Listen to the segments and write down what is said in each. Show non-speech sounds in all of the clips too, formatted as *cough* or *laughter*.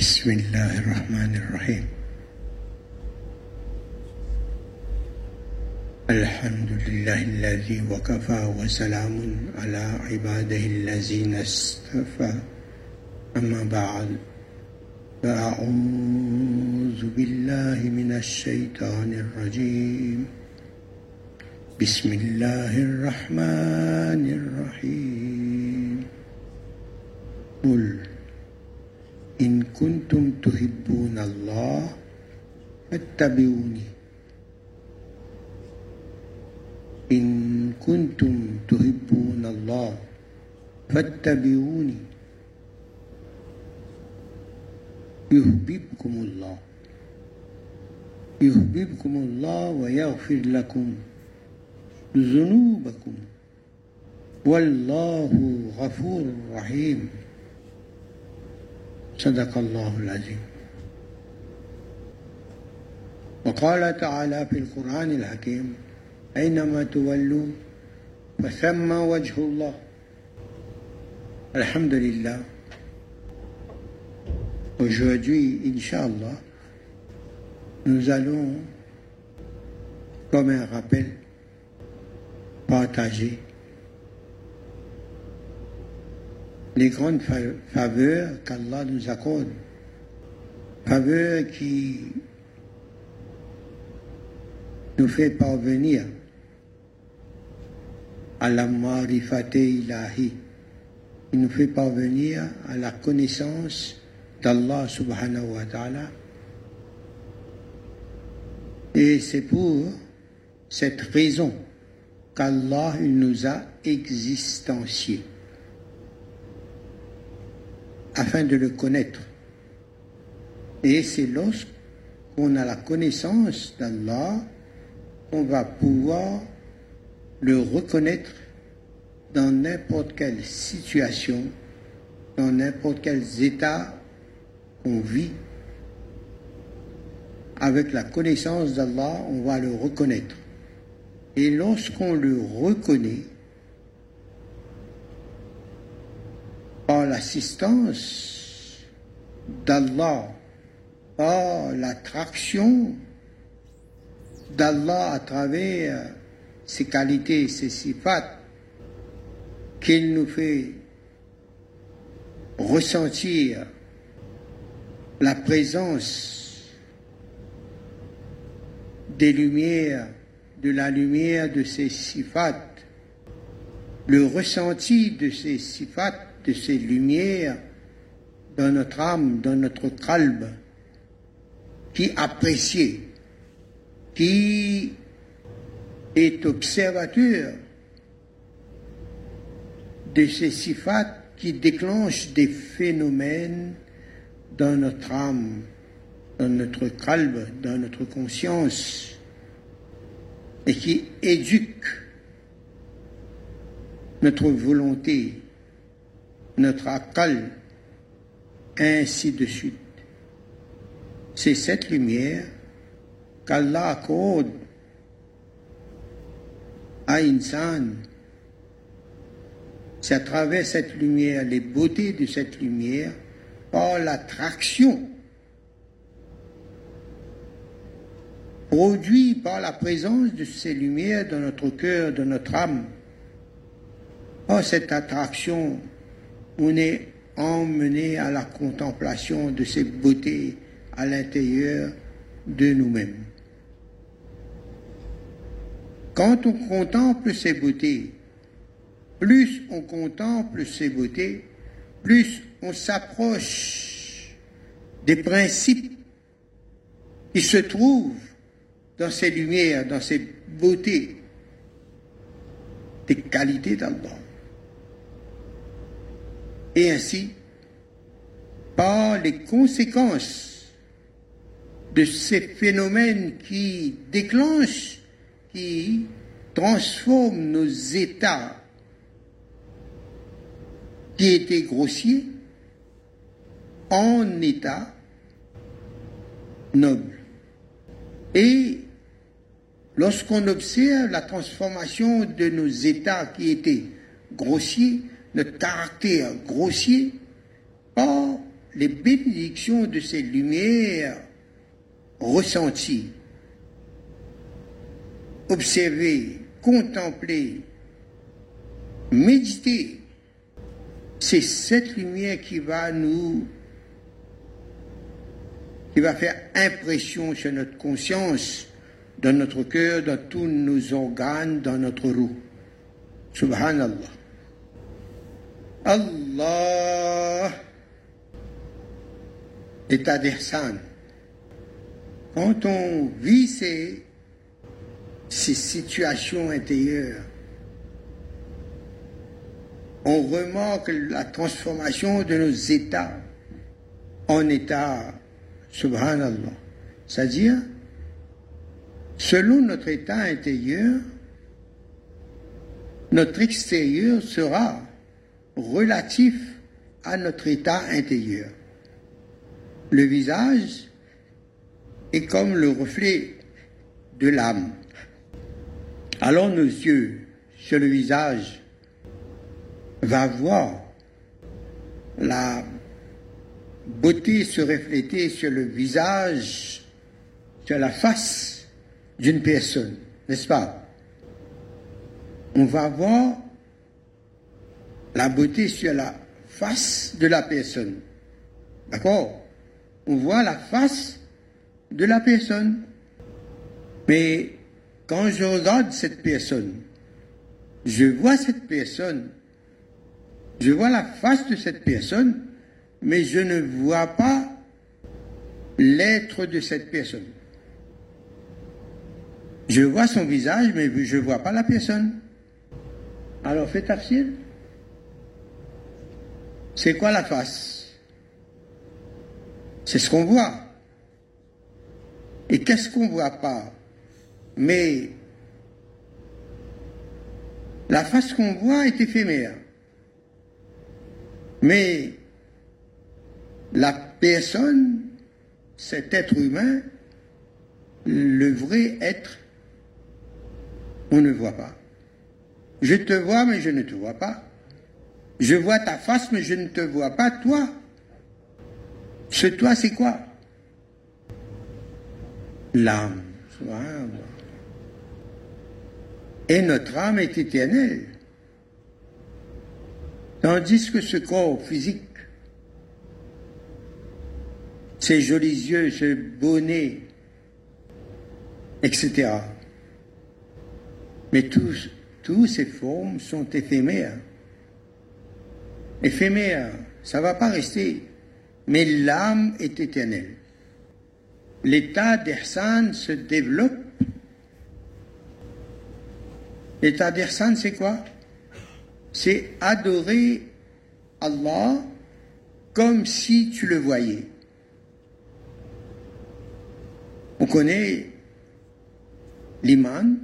بسم الله الرحمن الرحيم الحمد لله الذي وكفى وسلام على عباده الذين اصطفى أما بعد فأعوذ بالله من الشيطان الرجيم بسم الله الرحمن الرحيم قل إن كنتم تحبون الله فاتبعوني. إن كنتم تحبون الله فاتبعوني. يحببكم الله. يحببكم الله ويغفر لكم ذنوبكم. والله غفور رحيم. صدق الله العظيم. وقال تعالى في القرآن الحكيم أينما تولوا فثم وجه الله. الحمد لله. Aujourd'hui, Inch'Allah, nous allons, comme un rappel, partager les grandes faveurs qu'Allah nous accorde. Faveurs qui nous fait parvenir à la marifate ilahi, qui nous fait parvenir à la connaissance d'Allah subhanahu wa ta'ala. Et c'est pour cette raison qu'Allah nous a existenciés afin de le connaître. Et c'est lorsqu'on a la connaissance d'Allah qu'on va pouvoir le reconnaître dans n'importe quelle situation, dans n'importe quel état qu'on vit. Avec la connaissance d'Allah, on va le reconnaître. Et lorsqu'on le reconnaît, par l'assistance d'Allah, par l'attraction d'Allah à travers ses qualités, ses sifat, qu'il nous fait ressentir la présence des lumières, de la lumière de ses sifat, le ressenti de ces sifat de ces lumières dans notre âme, dans notre calme, qui apprécie, qui est observateur de ces sifats qui déclenchent des phénomènes dans notre âme, dans notre calme, dans notre conscience, et qui éduquent notre volonté, notre akal, ainsi de suite. C'est cette lumière qu'Allah accorde à Insan. C'est à travers cette lumière, les beautés de cette lumière, par l'attraction produite par la présence de ces lumières dans notre cœur, dans notre âme. Par cette attraction, on est emmené à la contemplation de ces beautés à l'intérieur de nous-mêmes. Quand on contemple ces beautés, plus on contemple ces beautés, plus on s'approche des principes qui se trouvent dans ces lumières, dans ces beautés, des qualités d'Allah. Et ainsi, par les conséquences de ces phénomènes qui déclenchent, qui transforment nos états qui étaient grossiers en états nobles. Et lorsqu'on observe la transformation de nos états qui étaient grossiers, notre caractère grossier, par les bénédictions de ces lumières ressenties, observées, contemplées, méditées. C'est cette lumière qui va nous, qui va faire impression sur notre conscience, dans notre cœur, dans tous nos organes, dans notre roue. Subhanallah. Allah état d'Ihsan. Quand on vit ces, situations intérieures, on remarque la transformation de nos états en état subhanallah. C'est-à-dire, selon notre état intérieur, notre extérieur sera relatif à notre état intérieur. Le visage est comme le reflet de l'âme. Alors nos yeux sur le visage va voir la beauté se refléter sur le visage, sur la face d'une personne, n'est-ce pas? On va voir la beauté sur la face de la personne. D'accord? On voit la face de la personne. Mais quand je regarde cette personne, je vois cette personne, je vois la face de cette personne, mais je ne vois pas l'être de cette personne. Je vois son visage, mais je ne vois pas la personne. Alors faites tafsir. C'est quoi la face? C'est ce qu'on voit. Et qu'est-ce qu'on ne voit pas? Mais la face qu'on voit est éphémère. Mais la personne, cet être humain, le vrai être, on ne voit pas. Je te vois, mais je ne te vois pas. Je vois ta face, mais je ne te vois pas toi. Ce toi, c'est quoi? L'âme. Et notre âme est éternelle. Tandis que ce corps physique, ces jolis yeux, ce bonnet, etc. Mais tous, tous ces formes sont éphémères éphémère, ça ne va pas rester. Mais l'âme est éternelle. L'état d'Ihsan se développe. L'état d'Ihsan, c'est quoi? C'est adorer Allah comme si tu le voyais. On connaît l'iman,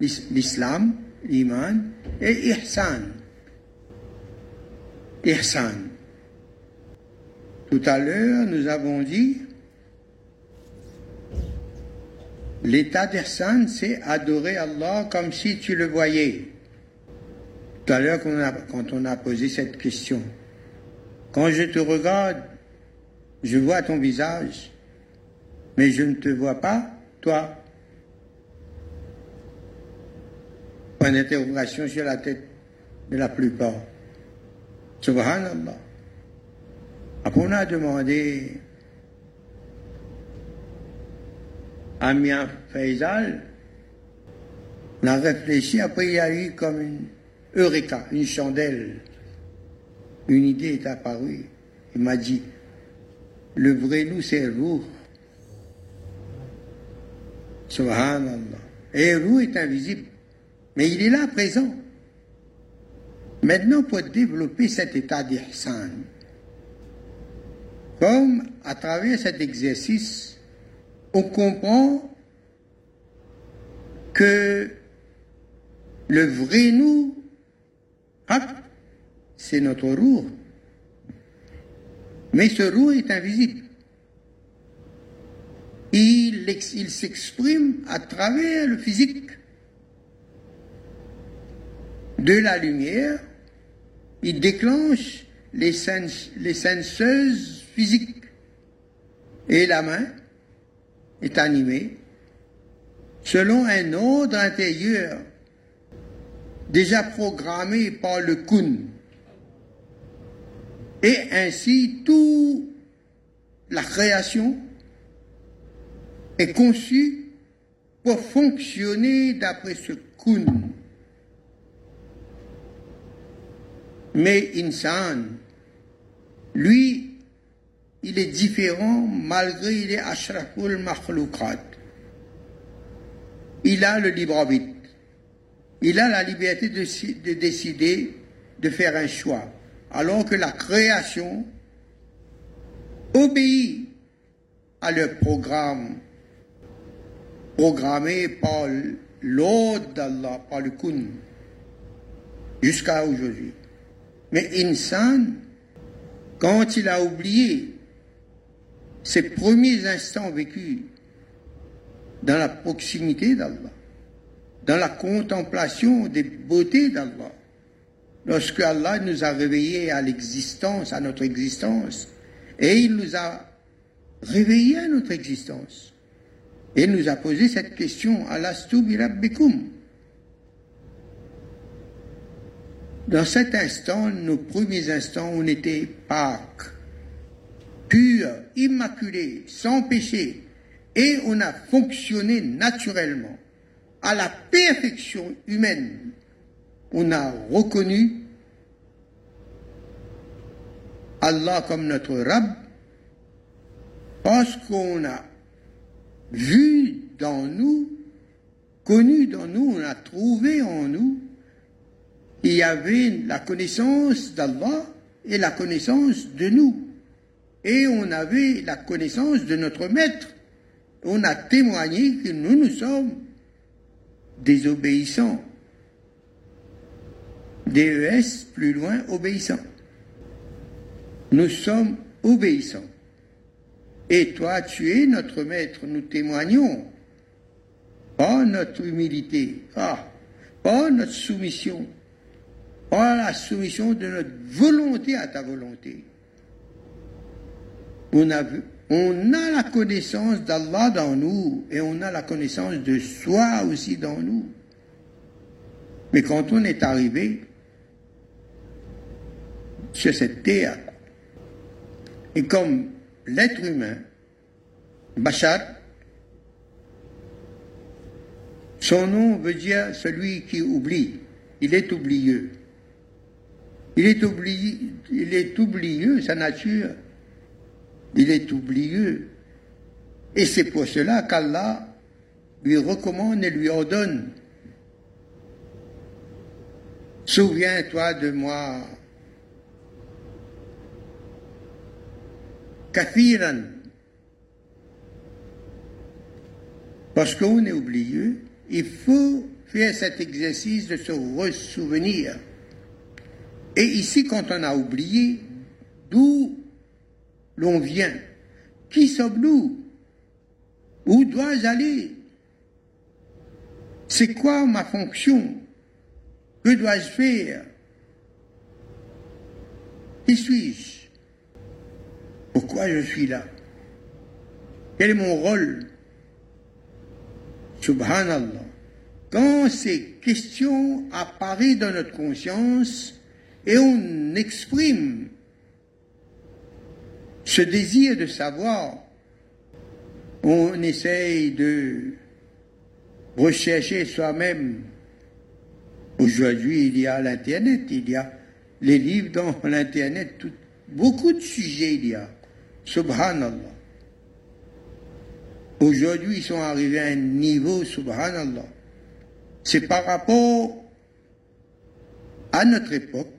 l'islam, l'iman et ihsan Tout à l'heure, nous avons dit, l'état d'ihsan, c'est adorer Allah comme si tu le voyais. Tout à l'heure, quand on a posé cette question, quand je te regarde, je vois ton visage, mais je ne te vois pas, toi. Point d'interrogation sur la tête de la plupart. Subhanallah. Après, on a demandé à Mia Faisal, on a réfléchi, après il y a eu comme une eureka, une chandelle. Une idée est apparue. Il m'a dit, le vrai nous, c'est roux. Subhanallah. Et roux est invisible. Mais il est là, présent. Maintenant, pour développer cet état d'ihsan, comme à travers cet exercice, on comprend que le vrai nous, c'est notre roue. Mais ce roue est invisible. Il s'exprime à travers le physique de la lumière il déclenche les, sens, les senseuses physiques. Et la main est animée selon un ordre intérieur déjà programmé par le kun. Et ainsi, toute la création est conçue pour fonctionner d'après ce kun. Mais Insan, lui, il est différent malgré il est ashraful makhloukat. Il a le libre arbitre. Il a la liberté de, de décider de faire un choix. Alors que la création obéit à leur programme programmé par l'ordre d'Allah, par le kun, jusqu'à aujourd'hui. Mais Insan, quand il a oublié ses premiers instants vécus dans la proximité d'Allah, dans la contemplation des beautés d'Allah, lorsque Allah nous a réveillés à l'existence, à notre existence, et il nous a réveillés à notre existence, et il nous a posé cette question, Alastu birabbikum Dans cet instant, nos premiers instants, on était Pâques, purs, immaculés, sans péché, et on a fonctionné naturellement à la perfection humaine. On a reconnu Allah comme notre Rab parce qu'on a vu dans nous, connu dans nous, on a trouvé en nous il y avait la connaissance d'Allah et la connaissance de nous. Et on avait la connaissance de notre maître. On a témoigné que nous, nous sommes désobéissants. DES, plus loin, obéissants. Nous sommes obéissants. Et toi, tu es notre maître, nous témoignons. Pas notre humilité, ah, pas notre soumission, par la soumission de notre volonté à ta volonté. On a, on a la connaissance d'Allah dans nous et on a la connaissance de soi aussi dans nous. Mais quand on est arrivé sur cette terre, et comme l'être humain, Bachar, son nom veut dire celui qui oublie, il est oublieux. Il est oublié, il est oublieux, sa nature. Il est oublieux. Et c'est pour cela qu'Allah lui recommande et lui ordonne. Souviens-toi de moi. Kathiran. Parce qu'on est oublieux, il faut faire cet exercice de se ressouvenir. Et ici, quand on a oublié d'où l'on vient, qui sommes-nous? Où dois-je aller? C'est quoi ma fonction? Que dois-je faire? Qui suis-je? Pourquoi je suis là? Quel est mon rôle? Subhanallah. Quand ces questions apparaissent dans notre conscience, et on exprime ce désir de savoir. On essaye de rechercher soi-même. Aujourd'hui, il y a l'Internet, il y a les livres dans l'Internet, beaucoup de sujets il y a. Subhanallah. Aujourd'hui, ils sont arrivés à un niveau, subhanallah. C'est par rapport à notre époque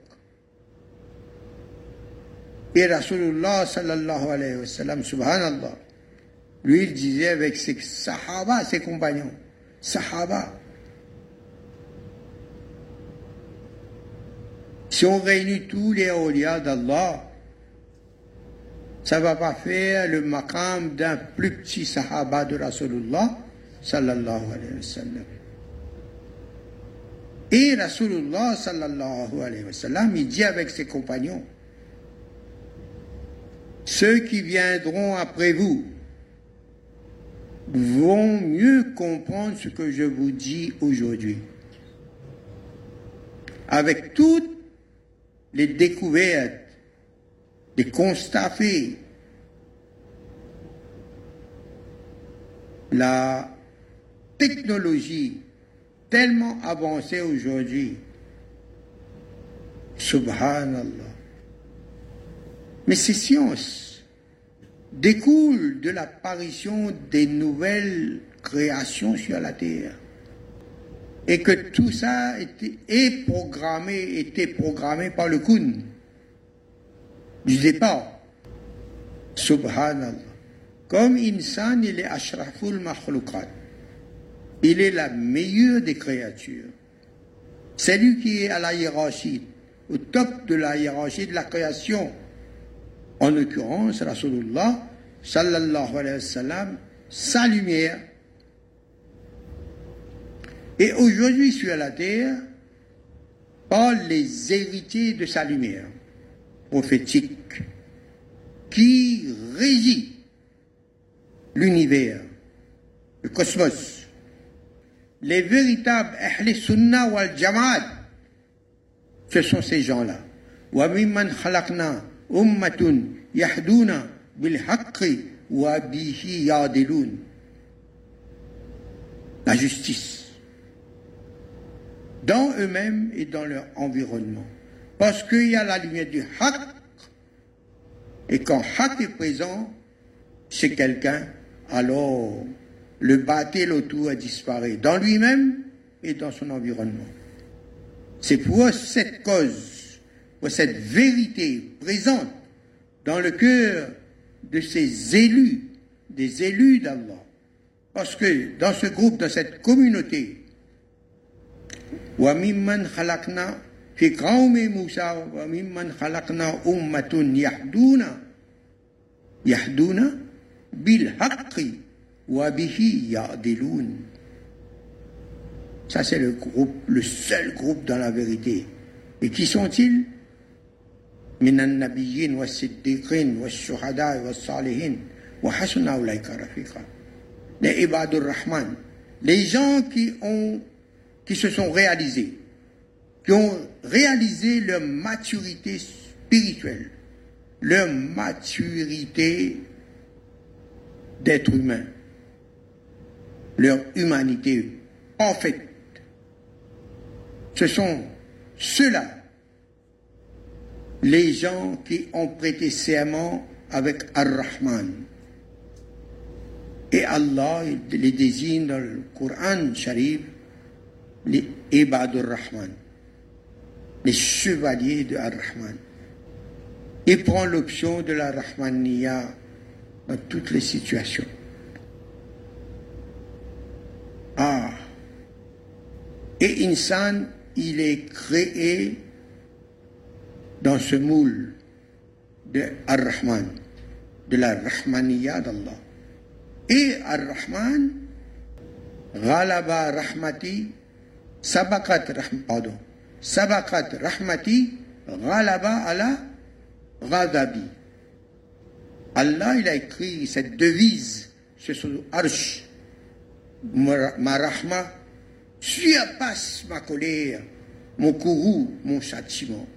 et Rasulullah sallallahu alayhi wa sallam, subhanallah, lui il disait avec ses sahaba, ses compagnons, sahaba, si on réunit tous les awliya d'Allah, ça va pas faire le maqam d'un plus petit sahaba de Rasulullah sallallahu alayhi wa sallam. Et Rasulullah sallallahu alayhi wa sallam, il dit avec ses compagnons, ceux qui viendront après vous vont mieux comprendre ce que je vous dis aujourd'hui. Avec toutes les découvertes, les constats la technologie tellement avancée aujourd'hui, subhanallah. Mais ces sciences découlent de l'apparition des nouvelles créations sur la terre. Et que tout ça était, est programmé, était programmé par le Kun du départ. Subhanallah. Comme insan, il est ashraful makhlukat. Il est la meilleure des créatures. C'est lui qui est à la hiérarchie, au top de la hiérarchie de la création. En l'occurrence, Rasulullah sallallahu alayhi wa sallam, sa lumière. Et aujourd'hui sur la terre, par les héritiers de sa lumière prophétique qui régit l'univers, le cosmos. Les véritables Ahl Sunnah wal Jama'at, ce sont ces gens-là. Wa mimman أُمَّةٌ يَحْدُونَ بِالْحَقِّ وَبِهِ يَعْدِلُونَ La justice. Dans eux-mêmes et dans leur environnement. Parce qu'il y a la lumière du haqq, et quand haqq est présent, c'est quelqu'un alors le battle autour a disparu dans lui-même et dans son environnement. C'est pour cette cause, pour cette vérité présente dans le cœur de ces élus, des élus d'Allah. Parce que dans ce groupe, dans cette communauté, وَمِمَّنْ خَلَقْنَا في قوم موسى وممن خلقنا أمة يهدون يهدون بالحق وبه يعدلون Ça, c'est le groupe, le seul groupe dans la vérité. Et qui sont-ils من النبيين والصديقين والشهداء والصالحين وحسن أولئك رفيقا les ibadur rahman les gens qui ont qui se sont réalisés qui ont réalisé leur maturité spirituelle leur maturité d'être humain, leur humanité parfaite. Ce sont ceux-là, les gens qui ont prêté serment avec Ar-Rahman. Et Allah les désigne dans le Coran Sharif, les Ibadur Rahman, les chevaliers de Ar-Rahman. Il prend l'option de la Rahmaniya dans toutes les situations. Ah. Et Insan, il est créé dans ce moule de Ar-Rahman, de la Rahmaniya d'Allah. Et Ar-Rahman, Ghalaba Rahmati, Sabakat Rahmati, pardon, Sabakat Rahmati, Ghalaba ala Ghadabi. Allah, il a écrit cette devise sur son arche. Ma rahma surpasse ma colère, mon courroux, mon châtiment.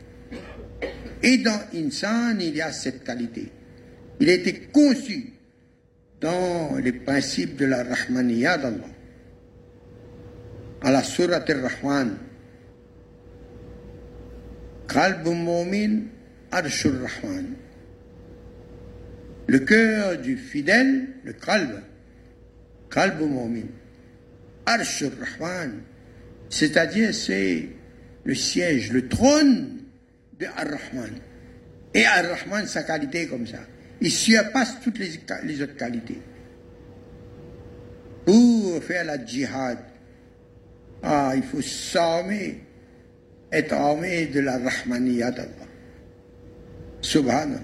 Et dans Insan, il y a cette qualité. Il a été conçu dans les principes de la Rahmaniyya d'Allah. À la Surat al-Rahman, Qalb mu'min, Arshur Rahman le cœur du fidèle, le kalb, kalb mu'min, arsh rahman c'est-à-dire c'est le siège, le trône de Ar-Rahman. Et Ar-Rahman, sa qualité comme ça. Il surpasse toutes les, autres qualités. Pour faire la djihad, ah, il faut s'armer, être armé de la Rahmaniyya d'Allah. Subhanallah.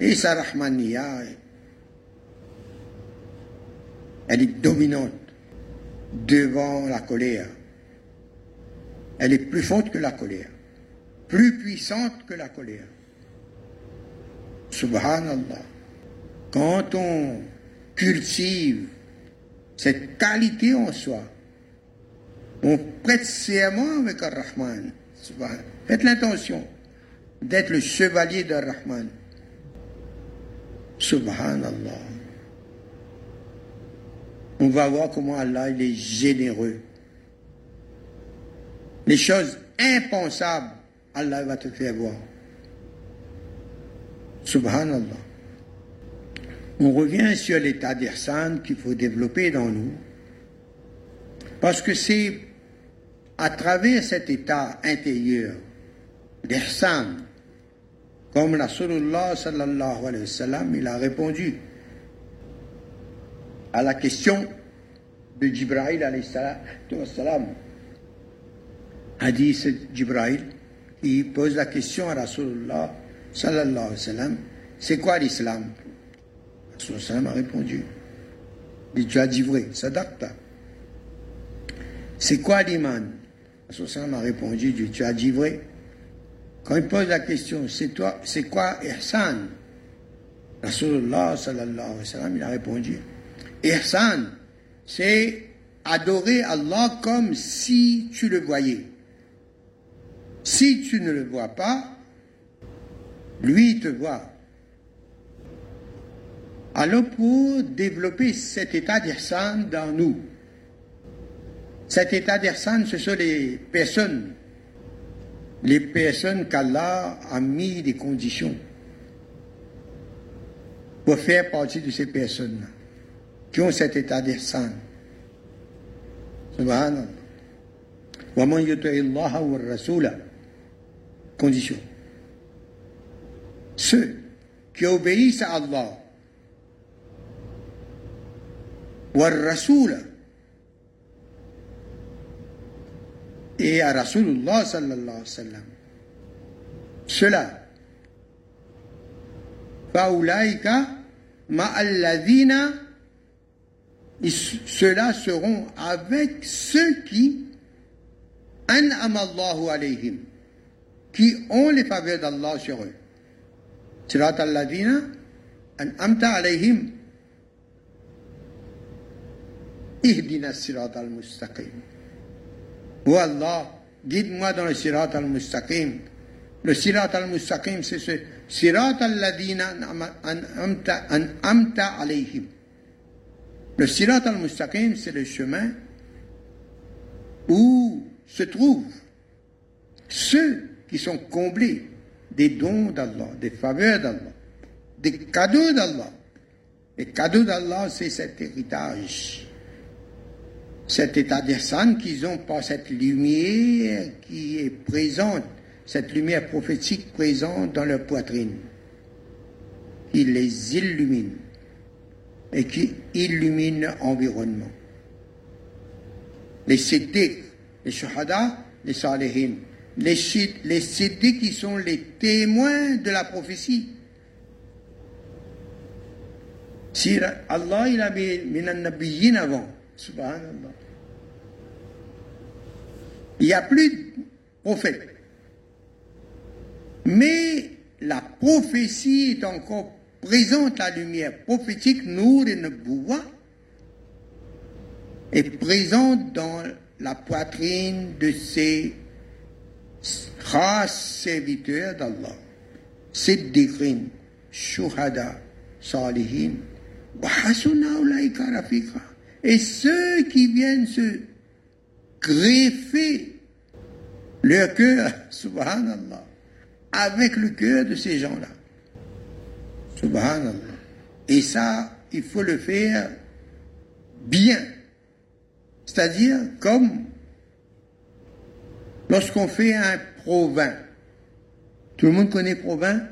Et sa Rahmaniya, elle est dominante devant la colère. Elle est plus forte que la colère, plus puissante que la colère. Subhanallah. quand on cultive cette qualité en soi, on prête serment avec Ar-Rahman. Faites l'intention d'être le chevalier de Rahman. Subhanallah. On va voir comment Allah il est généreux. Les choses impensables, Allah va te faire voir. Subhanallah. On revient sur l'état d'Irsan qu'il faut développer dans nous. Parce que c'est à travers cet état intérieur d'Irsan, comme la sallallahu alayhi wa sallam, il a répondu à la question de Jibril alayhi salam. Hadith Jibril, qui pose la question à Rasulullah sallallahu alayhi wa c'est quoi l'islam? Rasulullah sallam a répondu, il dit, tu as dit vrai, sadaqta. C'est quoi l'iman? Rasulullah sallam a répondu, tu as dit vrai. Quand il pose la question, c'est toi, c'est quoi Ihsan? Rasulullah sallallahu alayhi wa sallam, il a répondu, Ihsan, c'est adorer Allah comme si tu le voyais. Si tu ne le vois pas, lui te voit. Alors pour développer cet état d'Ihsan dans nous, cet état d'Ihsan, ce sont les personnes, les personnes qu'Allah a mis des conditions pour faire partie de ces personnes-là, qui ont cet état d'Ihsan. Subhanallah condition. Ceux qui obéissent à Allah, ou à Rasoul, et à Rasulullah sallallahu alayhi wa sallam. Cela, ceux-là seront avec ceux qui an'ama Allahu alayhim qui ont les faveurs d'Allah sur eux. صراط الذين أنعمت عليهم اهدنا الصراط المستقيم Oh Allah, guide-moi dans le sirat al-mustaqim. Le sirat al-mustaqim, c'est ce sirat al-ladina an'amta alayhim. Le sirat al-mustaqim, c'est le chemin où se trouvent ceux qui sont comblés des dons d'Allah, des faveurs d'Allah, des cadeaux d'Allah. Les cadeaux d'Allah, c'est cet héritage cet état d'Ihsan qu'ils ont par cette lumière qui est présente, cette lumière prophétique présente dans leur poitrine, qui les illumine et qui illumine l'environnement. Les siddiq, les shuhada, les salihin, les, les siddiq qui sont les témoins de la prophétie. Si Allah il a mis avant, subhanallah. Il n'y a plus de prophète. Mais la prophétie est encore présente, la lumière prophétique, de Nebouwa, est présente dans la poitrine de ces d'Allah. Siddiqin, Shuhada, Salihin, et ceux qui viennent se greffer leur cœur, *laughs* subhanallah, avec le cœur de ces gens-là. Subhanallah. Et ça, il faut le faire bien. C'est-à-dire comme lorsqu'on fait un provin. Tout le monde connaît provin?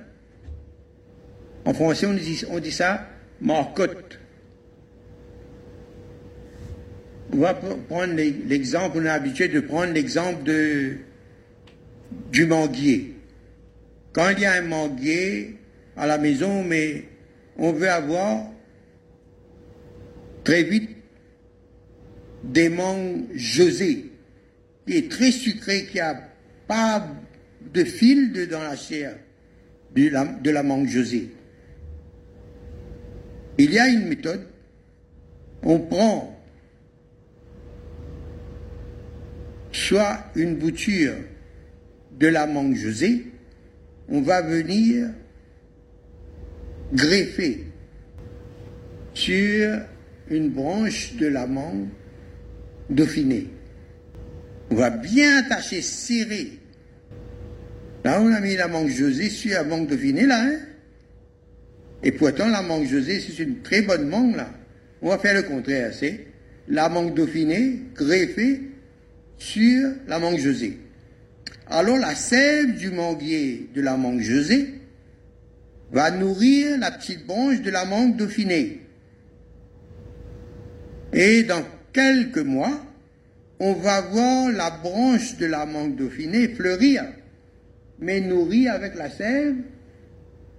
En français, on dit, ça marcotte. On va prendre l'exemple, on est habitué de prendre l'exemple de, du manguier. Quand il y a un manguier à la maison, mais on veut avoir très vite des mangues José, qui est très sucré, qui a pas de fil dans la chair de la, mangue José. Il y a une méthode. On prend soit une bouture de la mangue José, on va venir greffer sur une branche de la mangue Dauphiné. On va bien attacher, serrer. Là, on a mis la mangue José sur la mangue Dauphiné, là. Hein? Et pourtant, la mangue José, c'est une très bonne mangue, là. On va faire le contraire, c'est la mangue Dauphiné greffée sur la mangue José. Alors, la sève du manguier de la mangue José va nourrir la petite branche de la mangue Dauphiné. Et dans quelques mois, on va voir la branche de la mangue dauphinée fleurir, mais nourrie avec la sève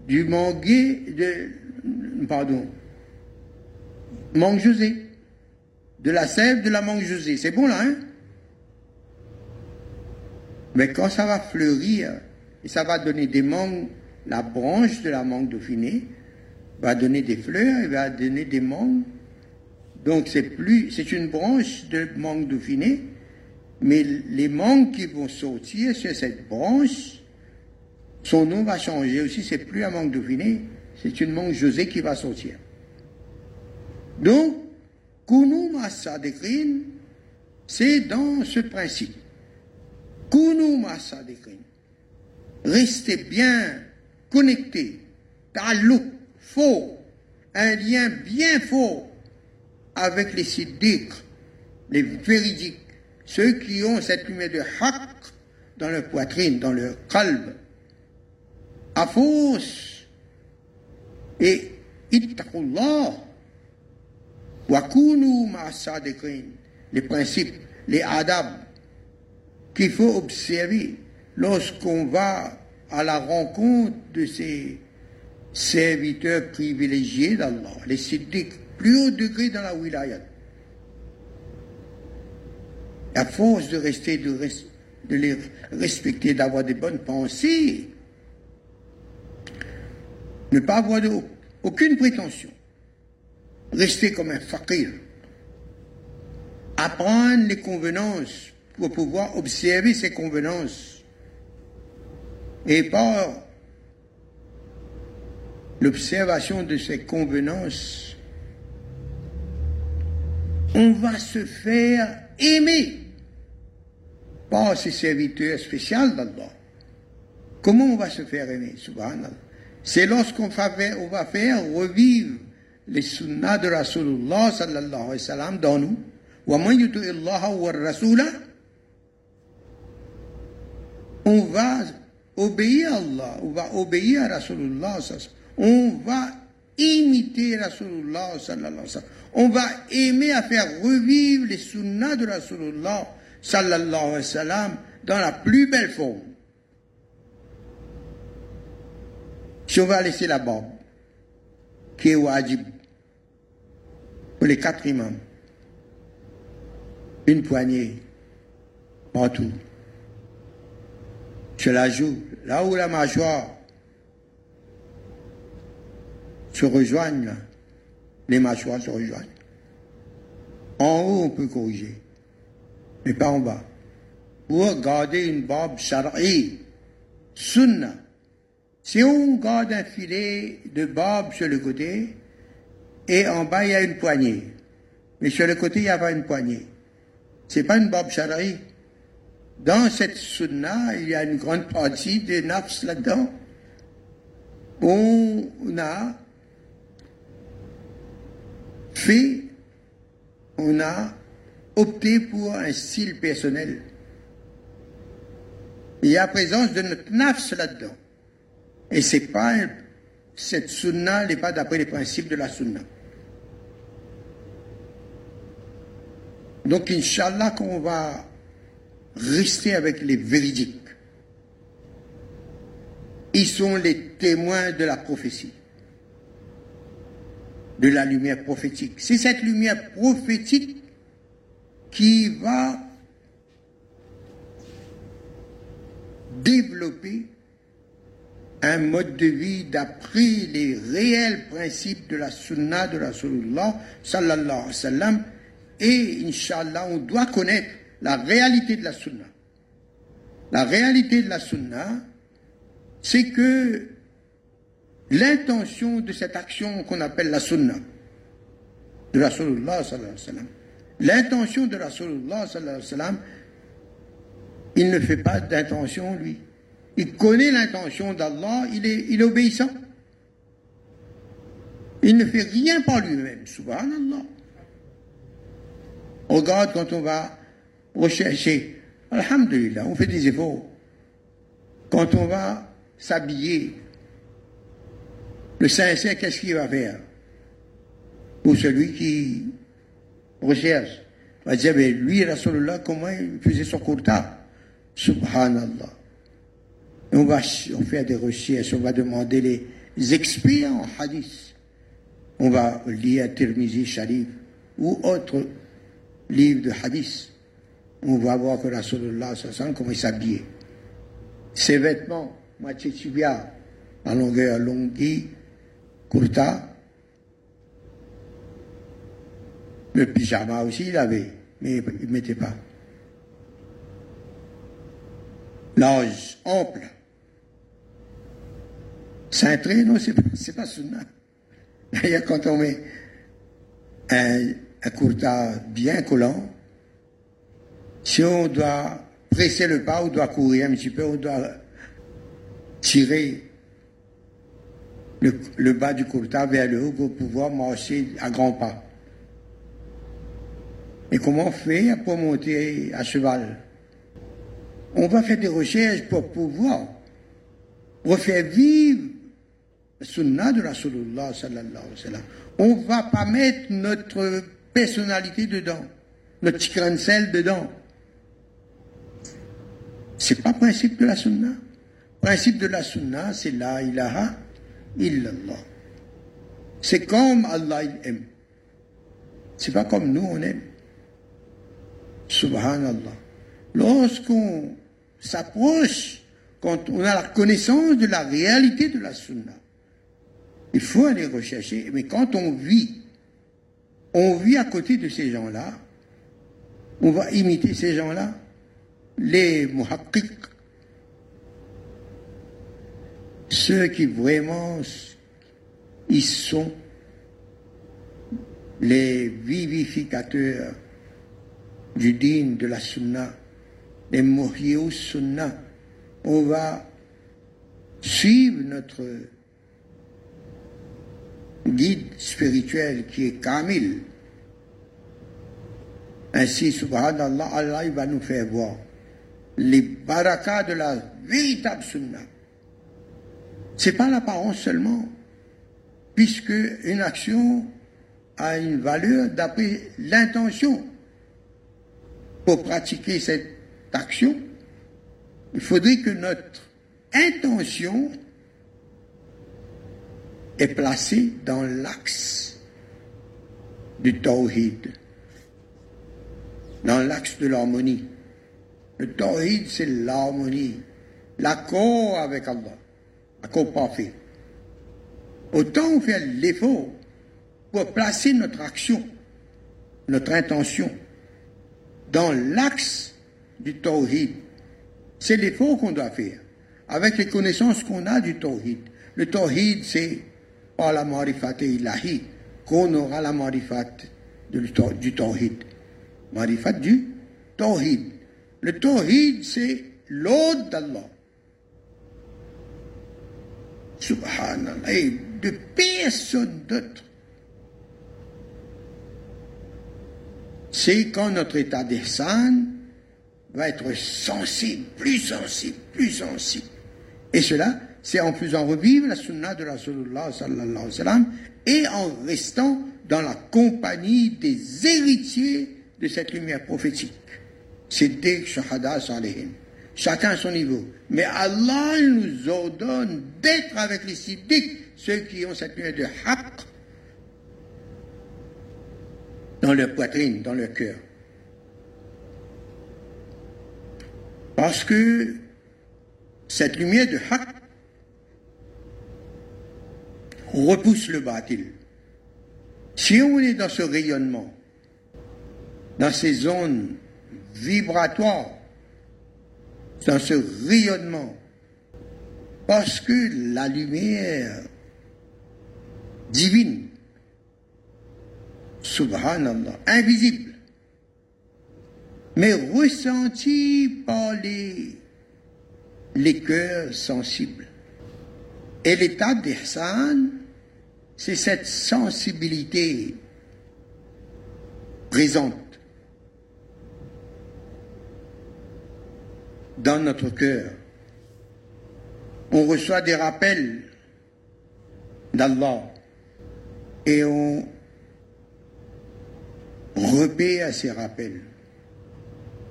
du manguier de, pardon, mangue José, de la sève de la mangue José. C'est bon là, hein? Mais quand ça va fleurir, et ça va donner des mangues, la branche de la mangue dauphinée va donner des fleurs, et va donner des mangues donc c'est plus, c'est une branche de mangue dauphiné, mais les mangues qui vont sortir sur cette branche, son nom va changer aussi, c'est plus un mangue dauphiné, c'est une mangue José qui va sortir. Donc, Kounou Massa Dekrin, c'est dans ce principe. Kounou Massa Dekrin. Restez bien connectés, talouk, faux, un lien bien fort avec les siddiques, les véridiques, ceux qui ont cette lumière de haq dans leur poitrine, dans leur calme. À force, et ittaqullah, wakunu les principes, les adab qu'il faut observer lorsqu'on va à la rencontre de ces serviteurs privilégiés d'Allah, les siddiques, plus haut degré dans la wilaya. À force de rester, de, les respecter, d'avoir des bonnes pensées, ne pas avoir aucune prétention, rester comme un fakir, apprendre les convenances pour pouvoir observer ces convenances. Et par l'observation de ces convenances on va se faire aimer. Par ces serviteurs spéciaux d'Allah. Comment on va se faire aimer, subhanallah? C'est lorsqu'on va, on va faire revivre les sunnahs de Rasulullah sallallahu alayhi wa sallam dans nous. On va obéir à Allah, on va obéir à Rasulullah, on va imiter Rasulullah sallallahu alayhi wa sallam on va aimer à faire revivre les sunnahs de Rasulullah sallallahu alayhi wa sallam dans la plus belle forme. Si on va laisser la barbe, qui est wajib, pour les quatre imams, une poignée, partout, sur la joue, là où la mâchoire se rejoignent, là, les mâchoires se rejoignent. En haut, on peut corriger, mais pas en bas. Pour garder une barbe shara'i, sunna, si on garde un filet de barbe sur le côté, et en bas, il y a une poignée, mais sur le côté, il n'y a pas une poignée. C'est pas une barbe shara'i. Dans cette sunna, il y a une grande partie de nafs là-dedans. On a fait, on a opté pour un style personnel. Il y a présence de notre nafs là-dedans. Et c'est pas, cette sunna n'est pas d'après les principes de la sunna. Donc, Inch'Allah, qu'on va rester avec les véridiques. Ils sont les témoins de la prophétie de la lumière prophétique. C'est cette lumière prophétique qui va développer un mode de vie d'après les réels principes de la sunna de Rasulullah sallallahu alayhi wa sallam et inshallah on doit connaître la réalité de la sunna. La réalité de la sunna, c'est que l'intention de cette action qu'on appelle la sunna de Rasulullah sallallahu alayhi l'intention de Rasulullah sallallahu alayhi il ne fait pas d'intention lui. Il connaît l'intention d'Allah, il est, obéissant. Il ne fait rien par lui-même, subhanallah. Regarde quand on va rechercher, alhamdulillah, on fait des efforts. Quand on va s'habiller, le sincère, qu'est-ce qu'il va faire Pour celui qui recherche, il va dire, mais lui, Rasulullah, comment il faisait son kurta Subhanallah. On va faire des recherches, on va demander les experts en hadith. On va lire Tirmizi Sharif ou autre livre de hadith. On va voir que Rasulullah comment il s'habillait. Ses vêtements, moitié tibia, en longueur longue, kurta. Le pyjama aussi, il avait, mais il ne mettait pas. L'âge ample. Cintré, non, c'est pas, pas sunna. D'ailleurs, quand on met un, un kurta bien collant, si on doit presser le pas, on doit courir un petit peu, on doit tirer le, bas du kurta vers le haut pour pouvoir marcher à grands pas. Et comment on fait pour monter à cheval? On va faire des recherches pour pouvoir refaire vivre le sunnah de Rasulullah sallallahu alayhi wa. On va pas mettre notre personnalité dedans, notre petit sel dedans. C'est pas principe de la sunna. Principe de la sunna, c'est la ilaha illallah. C'est comme Allah il aime. C'est pas comme nous on aime. Subhanallah. Lorsqu'on s'approche, quand on a la connaissance de la réalité de la sunna, il faut aller rechercher. Mais quand on vit, on vit à côté de ces gens-là, on va imiter ces gens-là, les muhaqqiq, ceux qui vraiment, ils sont les vivificateurs du din, de la sunna, les muhyius sunna, on va suivre notre guide spirituel qui est Kamil. Ainsi, subhanallah, Allah il va nous faire voir les barakas de la véritable sunna. C'est pas l'apparence seulement, puisque une action a une valeur d'après l'intention. Pour pratiquer cette action, il faudrait que notre intention est placée dans l'axe du tawhid, dans l'axe de l'harmonie. Le tawhid, c'est l'harmonie, l'accord avec Allah, l'accord parfait. Autant fait l'effort pour placer notre action, notre intention, dans l'axe du tawhid. C'est l'effort qu'on doit faire, avec les connaissances qu'on a du tawhid. Le tawhid, c'est par la marifat ilahi qu'on aura la marifat du tawhid. Marifat du tawhid. Le tawhid, c'est l'ordre d'Allah. Subhanallah. Et de personne d'autre. C'est quand notre état d'ihsan va être sensible, plus sensible, plus sensible. Et cela, c'est en faisant revivre la sunna de Rasulullah sallallahu alayhi wa sallam et en restant dans la compagnie des héritiers de cette lumière prophétique. Siddiq, Shahada, Salihin. Chacun à son niveau. Mais Allah nous ordonne d'être avec les Siddiq, ceux qui ont cette lumière de haqq dans leur poitrine, dans leur cœur. Parce que cette lumière de haqq repousse le bâtil. Si on est dans ce rayonnement, dans ces zones vibratoires, dans ce rayonnement, parce que la lumière divine, subhanallah, invisible, mais ressentie par les, les cœurs sensibles. Et l'état d'Ihsan, c'est cette sensibilité présente dans notre cœur. On reçoit des rappels d'Allah et on repaie à ces rappels.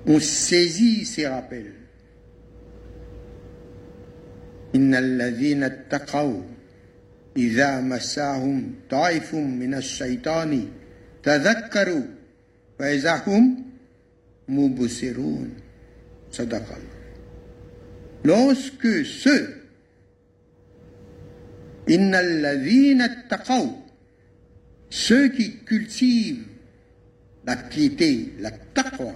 On saisit ces rappels. إن الذين اتقوا إذا مساهم طائف من الشيطان تذكروا فإذا هم مبصرون صدق الله lorsque ceux ceux qui cultivent la piété, la taqwa,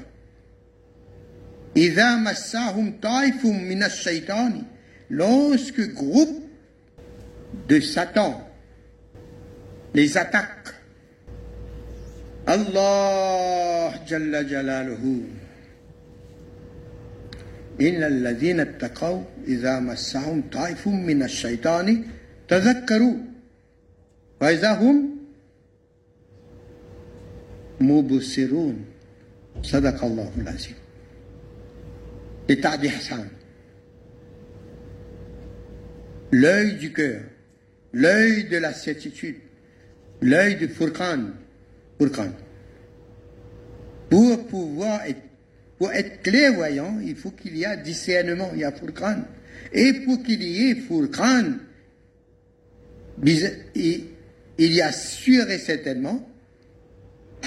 lorsque groupe de Satan les attaque, Allah Jalla Jalaluhu. إن الذين اتقوا إذا مسهم طائف من الشيطان تذكروا فإذا هم مبصرون. صدق الله العظيم. بتعدي حسان L'œil du cœur, l'œil de la certitude, l'œil du pour pouvoir être pour être clairvoyant, il faut qu'il y ait discernement, il y a Furqan. Et pour qu'il y ait Furqan, il y a sûr et certainement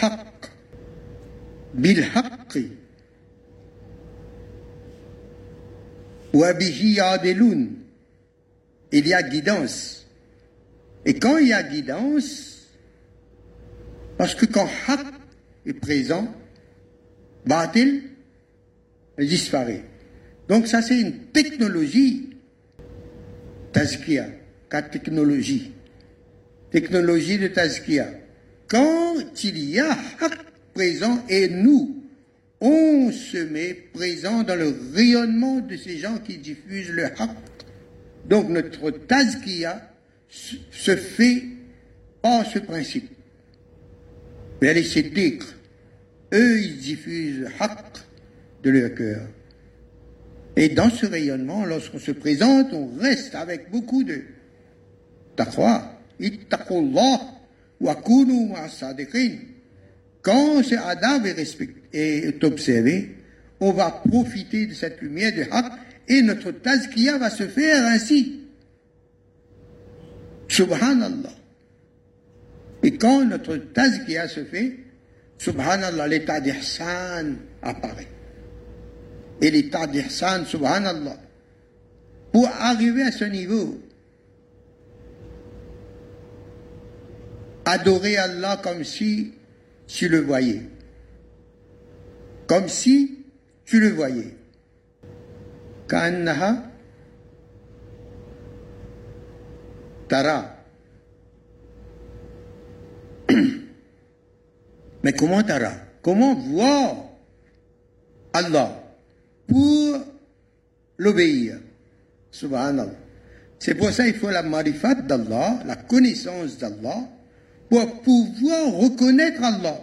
Haqq, bil Haqqi, il y a guidance. Et quand il y a guidance, parce que quand Haq est présent, Batil disparaît. Donc ça c'est une technologie Tazkia, quatre technologies. Technologie de Tazkia. Quand il y a Haq présent et nous, on se met présent dans le rayonnement de ces gens qui diffusent le Haq donc notre tazkiya se fait par ce principe. Mais les siddiq, eux, ils diffusent le haqq de leur cœur. Et dans ce rayonnement, lorsqu'on se présente, on reste avec beaucoup de taqwa, Quand ce adab est, est observé, on va profiter de cette lumière de haqq et notre tazkiya va se faire ainsi. Subhanallah. Et quand notre tazkiya se fait, Subhanallah, l'état d'ihsan apparaît et l'état d'Ihsan, subhanallah. Pour arriver à ce niveau, adorer Allah comme si tu le voyais. Comme si tu le voyais. Ka'annaha Tara. *coughs* Mais comment Tara? Comment voir Allah? pour l'obéir. Subhanallah. C'est pour ça qu'il faut la marifat d'Allah, la connaissance d'Allah, pour pouvoir reconnaître Allah.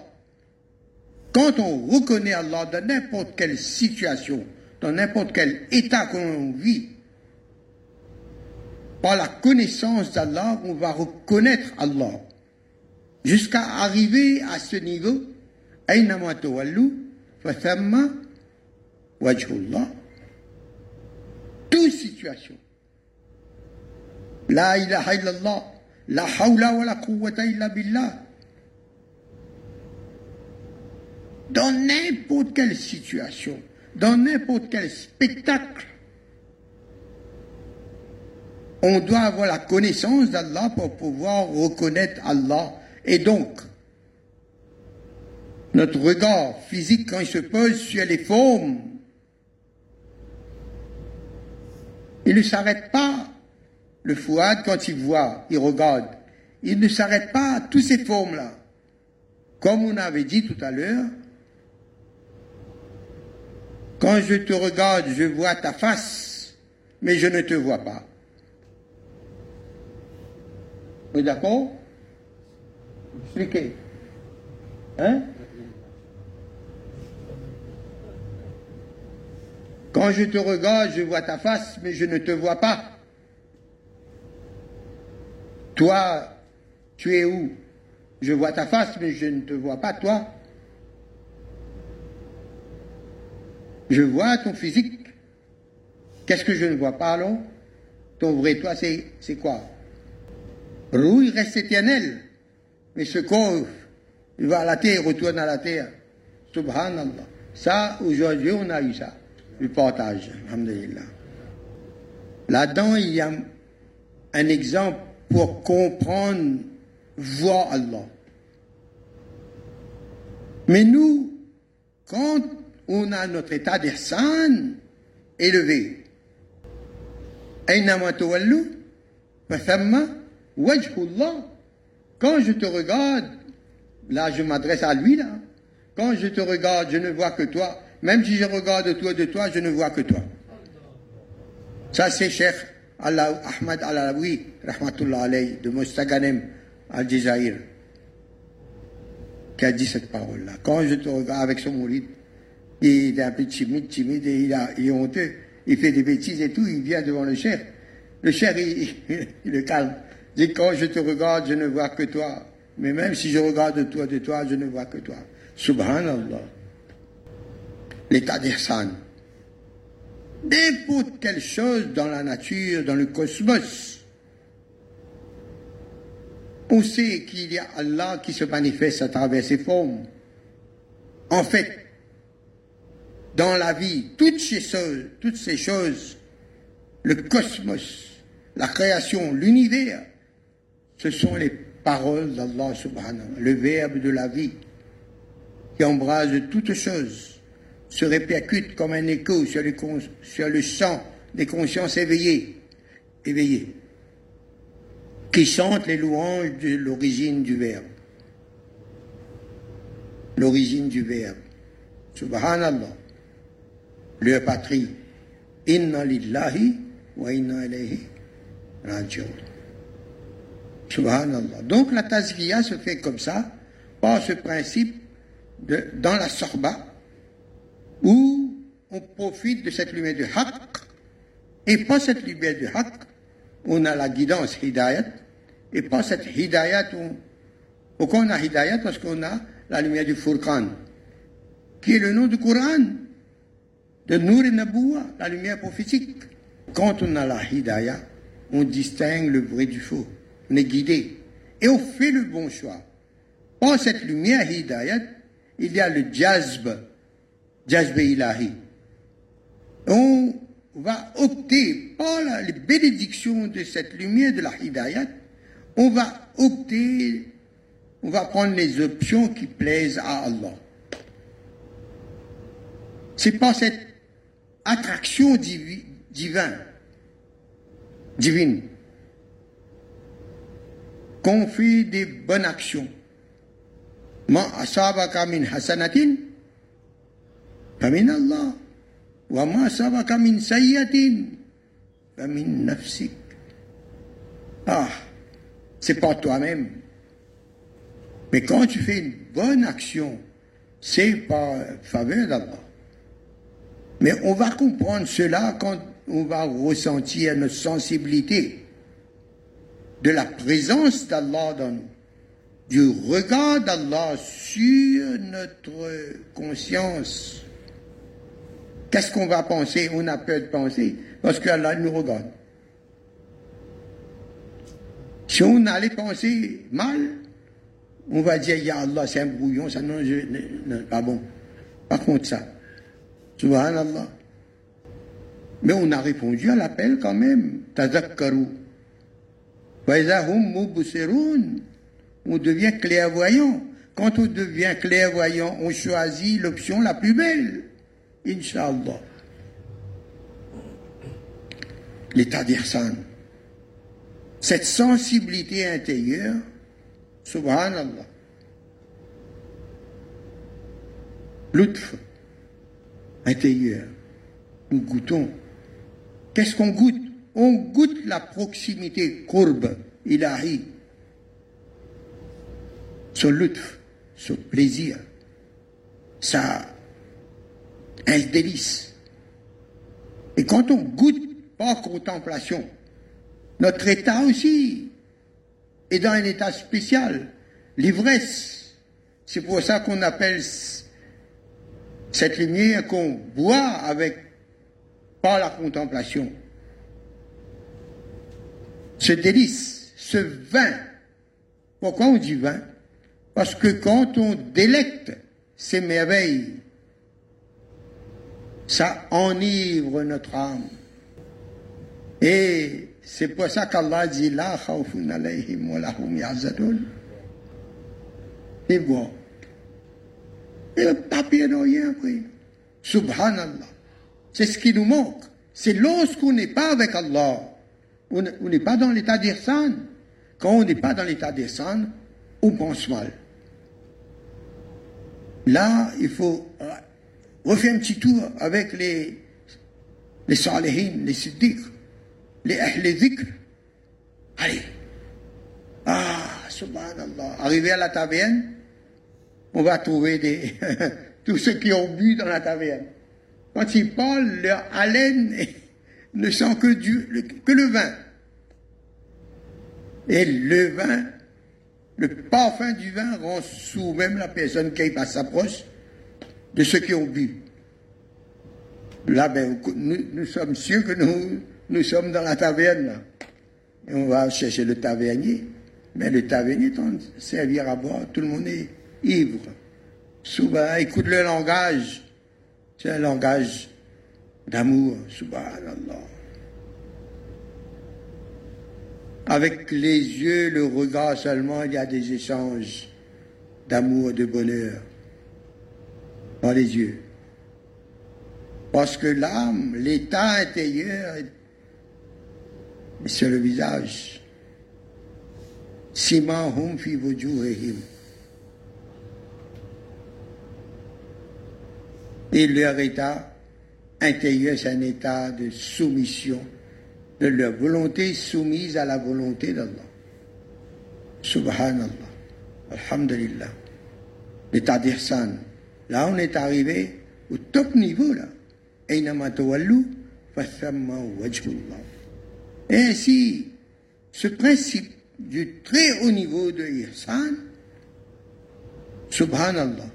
Quand on reconnaît Allah dans n'importe quelle situation, dans n'importe quel état qu'on vit, par la connaissance d'Allah, on va reconnaître Allah. Jusqu'à arriver à ce niveau, Wajhullah, toute situation. La ilaha illallah, la hawla wa la quwwata illa billah. Dans n'importe quelle situation, dans n'importe quel spectacle, on doit avoir la connaissance d'Allah pour pouvoir reconnaître Allah. Et donc, notre regard physique, quand il se pose sur les formes il ne s'arrête pas. Le fouad, quand il voit, il regarde, il ne s'arrête pas à toutes ces formes-là. Comme on avait dit tout à l'heure, quand je te regarde, je vois ta face, mais je ne te vois pas. Vous êtes d'accord? Expliquez. Hein? Quand je te regarde, je vois ta face, mais je ne te vois pas. Toi, tu es où? Je vois ta face, mais je ne te vois pas, toi. Je vois ton physique. Qu'est-ce que je ne vois pas alors? Ton vrai toi, c'est quoi? Rouille reste éternel. Mais ce corps, il va à la terre, retourne à la terre. Subhanallah. Ça, aujourd'hui, on a eu ça. Alhamdulillah. Là-dedans, il y a un exemple pour comprendre, voir Allah. Mais nous, quand on a notre état d'ihsan élevé. Quand je te regarde, là je m'adresse à lui là, quand je te regarde, je ne vois que toi. Même si je regarde autour de toi, je ne vois que toi. Ça c'est Cheikh Ahmad Al-Alawi, rahmatullah alayhi, de Mustaganem al-Jazair, qui a dit cette parole-là. Quand je te regarde avec son mouride, il est un peu timide, timide, et il, a, il est honteux. Il fait des bêtises et tout, il vient devant le cher. Le cher, il, *laughs* il, le calme. Il dit, quand je te regarde, je ne vois que toi. Mais même si je regarde toi de toi, je ne vois que toi. Subhanallah. L'état d'Ihsan. N'importe quelle chose dans la nature, dans le cosmos. On sait qu'il y a Allah qui se manifeste à travers ses formes. En fait, dans la vie, toutes ces choses, toutes ces choses, le cosmos, la création, l'univers, ce sont les paroles d'Allah subhanahu le verbe de la vie, qui embrase toutes choses, se répercute comme un écho sur le, sur le sang des consciences éveillées, éveillées, qui chantent les louanges de l'origine du verbe. L'origine du verbe. Subhanallah leur patrie. Inna lillahi wa inna ilayhi rajiun. Subhanallah. Donc la tazkiya se fait comme ça, par ce principe de, dans la sorba, où on profite de cette lumière du haqq, et pas cette lumière du haqq, on a la guidance hidayat, et pas cette hidayat, pourquoi on a hidayat Parce qu'on a la lumière du Furqan, qui est le nom du Coran de Nour et Naboua, la lumière prophétique. Quand on a la hidayah, on distingue le vrai du faux. On est guidé. Et on fait le bon choix. Par cette lumière hidayah, il y a le jazb, jazb ilahi. On va opter par les bénédictions de cette lumière de la hidayah, on va opter, on va prendre les options qui plaisent à Allah. C'est pas cette attraction divine, divine, qu'on fait des bonnes actions. Ma asabaka min hasanatin, Ah, c'est pas toi-même. Mais quand tu fais une bonne action, c'est par faveur d'Allah. Mais on va comprendre cela quand on va ressentir notre sensibilité de la présence d'Allah dans nous, du regard d'Allah sur notre conscience. Qu'est-ce qu'on va penser? On a peur de penser parce qu'Allah nous regarde. Si on allait penser mal, on va dire, Ya Allah, c'est un brouillon, ça non, je, pas bon. Par contre, ça. Subhanallah. Mais on a répondu à l'appel quand même. Tazakkaru. On devient clairvoyant. Quand on devient clairvoyant, on choisit l'option la plus belle. Inch'Allah. L'état d'Irsan. Cette sensibilité intérieure, subhanallah. L'utf intérieur. Nous goûtons. Qu'est-ce qu'on goûte? On goûte la proximité courbe, ilahi. Ce lutf, ce plaisir, ça un délice. Et quand on goûte pas contemplation, notre état aussi est dans un état spécial, l'ivresse. C'est pour ça qu'on appelle cette lumière qu'on boit avec par la contemplation. Ce délice, ce vin. Pourquoi on dit vin? Parce que quand on délecte ces merveilles, ça enivre notre âme. Et c'est pour ça qu'Allah dit La khawfun alayhim wa lahum Et bon. Et le papier n'a rien après. Subhanallah. C'est ce qui nous manque. C'est lorsqu'on n'est pas avec Allah. On n'est pas dans l'état d'Irsan. Quand on n'est pas dans l'état d'Irsan, on pense mal. Là, il faut refaire un petit tour avec les, les salihin, les siddiq, les ahl. Allez. Ah, subhanallah. Arrivé à la taverne, on va trouver des, *laughs* tous ceux qui ont bu dans la taverne. Quand ils parlent, leur haleine *laughs* ne sent que, du, que le vin. Et le vin, le parfum du vin rend sous même la personne qui s'approche de ceux qui ont bu. Là, ben, nous, sommes sûrs que nous, nous sommes dans la taverne. Et on va chercher le tavernier. Mais le tavernier est en servir à boire. Tout le monde est ivre. Souvent, écoute le langage. C'est un langage d'amour, subhanallah. Avec les yeux, le regard seulement, il y a des échanges d'amour, de bonheur dans les yeux. Parce que l'âme, l'état intérieur, c'est le visage. Simahum fi wujuhihim. Et leur état intérieur, c'est un état de soumission, de leur volonté soumise à la volonté d'Allah. Subhanallah. Alhamdulillah. L'état d'Irsan. Là, on est arrivé au top niveau, là. Et ainsi, ce principe du très haut niveau de Ihsan, subhanallah,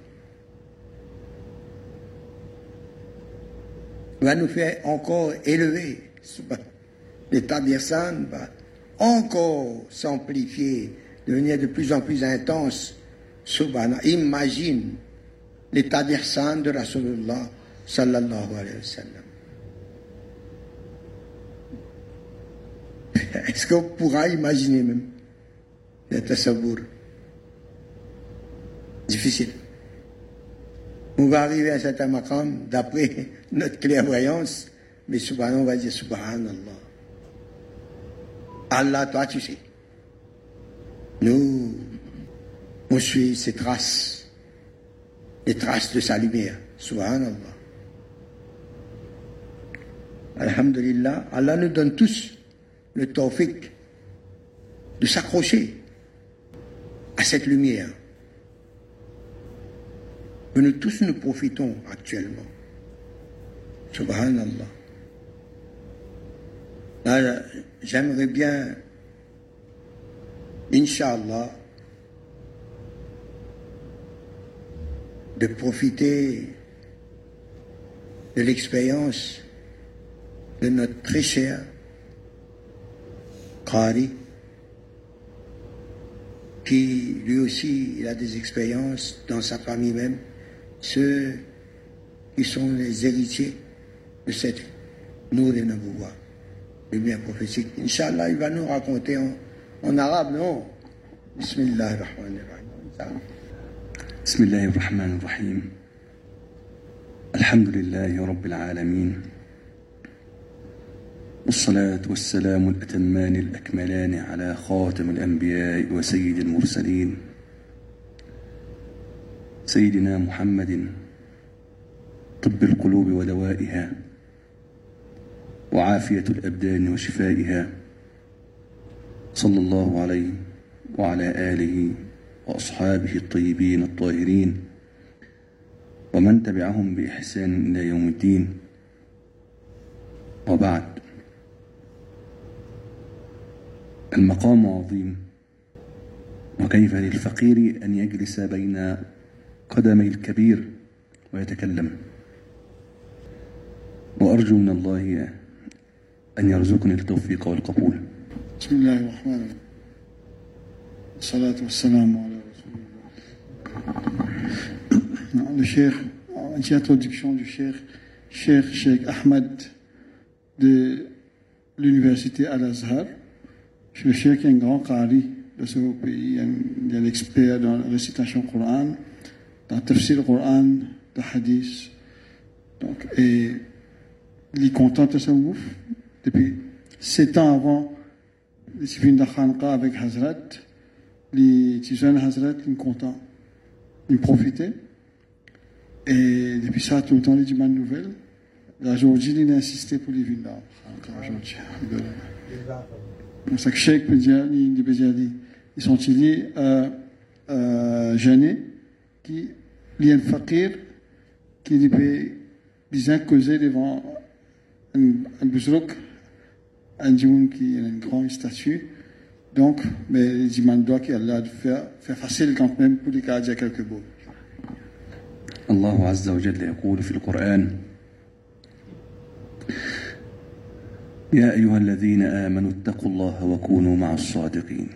va nous faire encore élever. L'état d'Ihsan va encore s'amplifier, devenir de plus en plus intense. Subhanallah. Imagine l'état d'Ihsan de Rasulullah sallallahu alayhi wa sallam. *laughs* Est-ce qu'on pourra imaginer même le sabour Difficile. On va arriver à cet maqam d'après *laughs* notre clairvoyance, mais subhanallah, on va dire subhanallah. Allah, toi tu sais. Nous, on suit ses traces, les traces de sa lumière. Subhanallah. Alhamdulillah, Allah nous donne tous le tawfiq de s'accrocher à cette lumière que nous tous nous profitons actuellement. Subhanallah. j'aimerais bien, Inch'Allah, de profiter de l'expérience de notre très cher Qari, qui lui aussi il a des expériences dans sa famille même, ceux qui sont les héritiers de cette Nour et Nabouwa, le bien prophétique. Inch'Allah, il va nous raconter En arabe, non? Bismillah ar-Rahman ar-Rahim. بسم الله الرحمن الرحيم. الحمد لله رب العالمين. والصلاة والسلام الأتمان الأكملان على خاتم الأنبياء وسيد المرسلين. سيدنا محمد طب القلوب ودوائها وعافية الأبدان وشفائها. صلى الله عليه وعلى آله وأصحابه الطيبين الطاهرين ومن تبعهم بإحسان إلى يوم الدين. وبعد. المقام عظيم. وكيف للفقير أن يجلس بين قدمي الكبير ويتكلم؟ وأرجو من الله أن يرزقني التوفيق والقبول. بسم الله الرحمن الرحيم. الصلاة والسلام على Le Cheikh, une introduction du Cheikh, Cheikh Cheikh Ahmed de l'université Al-Azhar. Le Cheikh est un grand qari de ce pays, il est l'expert dans la récitation Coran, dans le tafsir Coran, le hadith. Donc, et il est content de ça depuis sept ans avant discipline de Khanqa avec Hazrat, les jeunes Hazrat, ils sont contents, ils profitaient. Et depuis ça, tout le temps, les bonnes nouvelles. La Georgie, il a insisté pour les venir là. C'est pour ça que Cheikh peut dire, il peut dire, ils sont ils euh, euh, gênés, qui, il y a un fakir, qui peut bien causer devant un, un bouzrouk, un djimoun qui a une grande statue. Donc, mais j'imagine doit qu'Allah faire, faire facile quand même pour les dire quelques mots. الله عز وجل يقول في القرآن يا أيها الذين آمنوا اتقوا الله وكونوا مع الصادقين.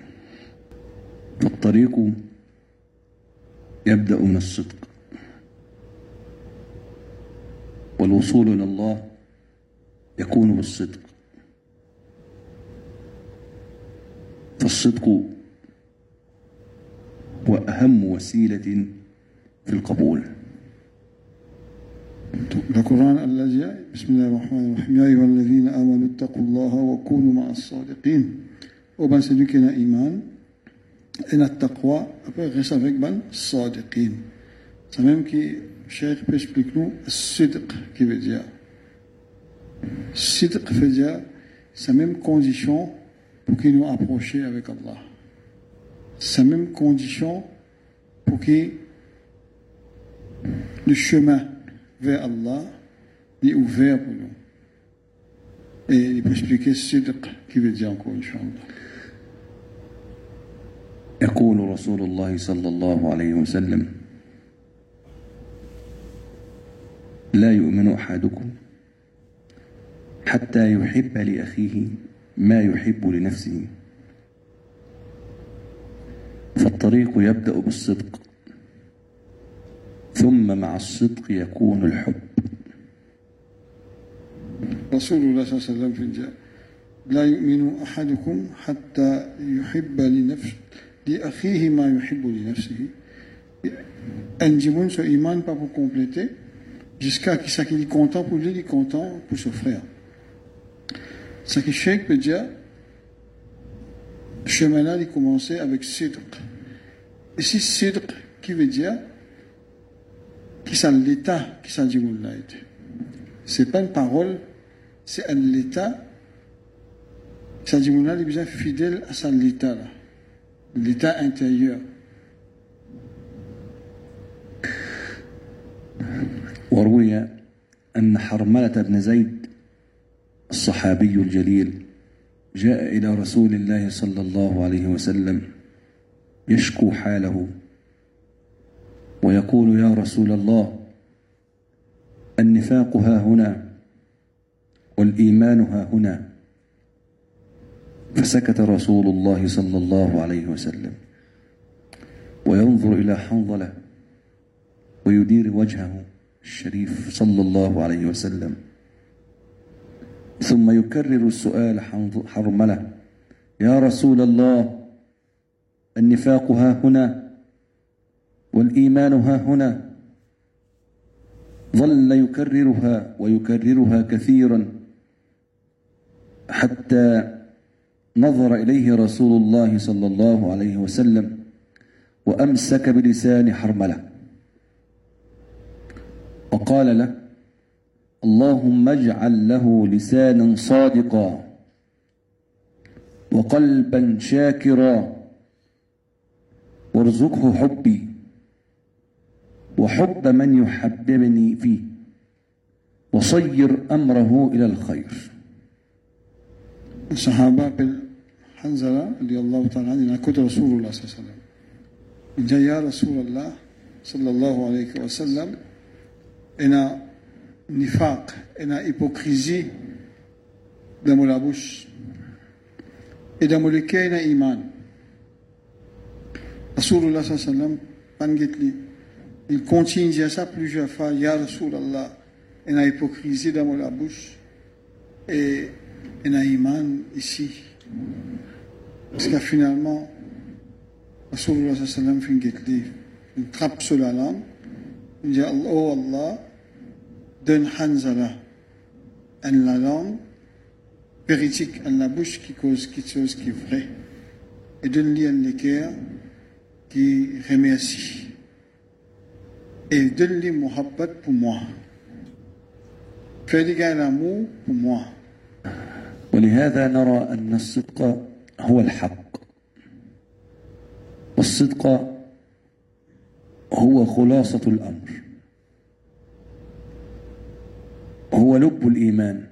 فالطريق يبدأ من الصدق. والوصول إلى الله يكون بالصدق. ar-Rahim Ya ayyuha alladhina amanu ittaqullaha wa kunu ma'a as-sadiqin. Au ban celui qui a iman et la taqwa, après reste avec ban sadiqin. C'est même qui, Cheikh peut expliquer nous, sidq qui veut dire. Sidq veut dire, c'est la même condition pour qu'il nous approcher avec Allah. C'est la même condition pour que le chemin vers Allah est ouvert pour nous. Et il peut expliquer sidq qui veut dire encore, Inch'Allah. يقول رسول الله صلى الله عليه وسلم لا يؤمن احدكم حتى يحب لاخيه ما يحب لنفسه. فالطريق يبدأ بالصدق ثم مع الصدق يكون الحب. رسول الله صلى الله عليه وسلم في الجاء لا يؤمن أحدكم حتى يحب لنفسه لأخيه ما يحب لنفسه. Un djimoun, ce iman, pas pour compléter, jusqu'à ce qu'il est content pour lui, il est content pour son frère. Ce que Cheikh peut dire, le chemin-là, il commençait avec sidq. Ici, sidq, qui veut dire, qui c'est l'état qui s'en dit Ce n'est pas une parole, c'est un l'état. Ça dit il est bien fidèle à son l'état, l'état intérieur. وروي أن حرملة بن زيد الصحابي الجليل جاء إلى رسول الله صلى الله عليه وسلم يشكو حاله ويقول يا رسول الله النفاق ها هنا والإيمان ها هنا. فسكت رسول الله صلى الله عليه وسلم وينظر إلى حنظلة ويدير وجهه الشريف صلى الله عليه وسلم. ثم يكرر السؤال حرملة. يا رسول الله النفاق ها هنا والإيمان ها هنا. ظل يكررها ويكررها كثيرا حتى نظر إليه رسول الله صلى الله عليه وسلم وأمسك بلسان حرملة. وقال له اللهم اجعل له لسانا صادقا وقلبا شاكرا. وارزقه حبي. وحب من يحببني فيه. وصير أمره إلى الخير. الصحابه بالحنزله رضي الله تعالى عنه أنا كنت رسول الله صلى الله عليه وسلم. جاء يا رسول الله صلى الله عليه وسلم أنا nifaq, il a hypocrisie dans la bouche. Et dans le cœur, il a iman. Rasulullah sallallahu alayhi wa sallam, il continue à ça plusieurs fois, Ya Rasulallah, il a hypocrisie dans la bouche. Et il a iman ici. Parce que finalement, Rasulullah sallallahu alayhi wa sallam une trappe sur la langue. Il dit Oh Allah, donne Hanzala en la langue véridique, en la bouche qui cause quelque chose qui est vrai. Et donne-lui un cœur qui remercie. Et donne-lui muhabbat pour moi. Fais-lui l'amour pour moi. ولهذا نرى أن الصدق هو الحق والصدق هو خلاصة الأمر هو لب الإيمان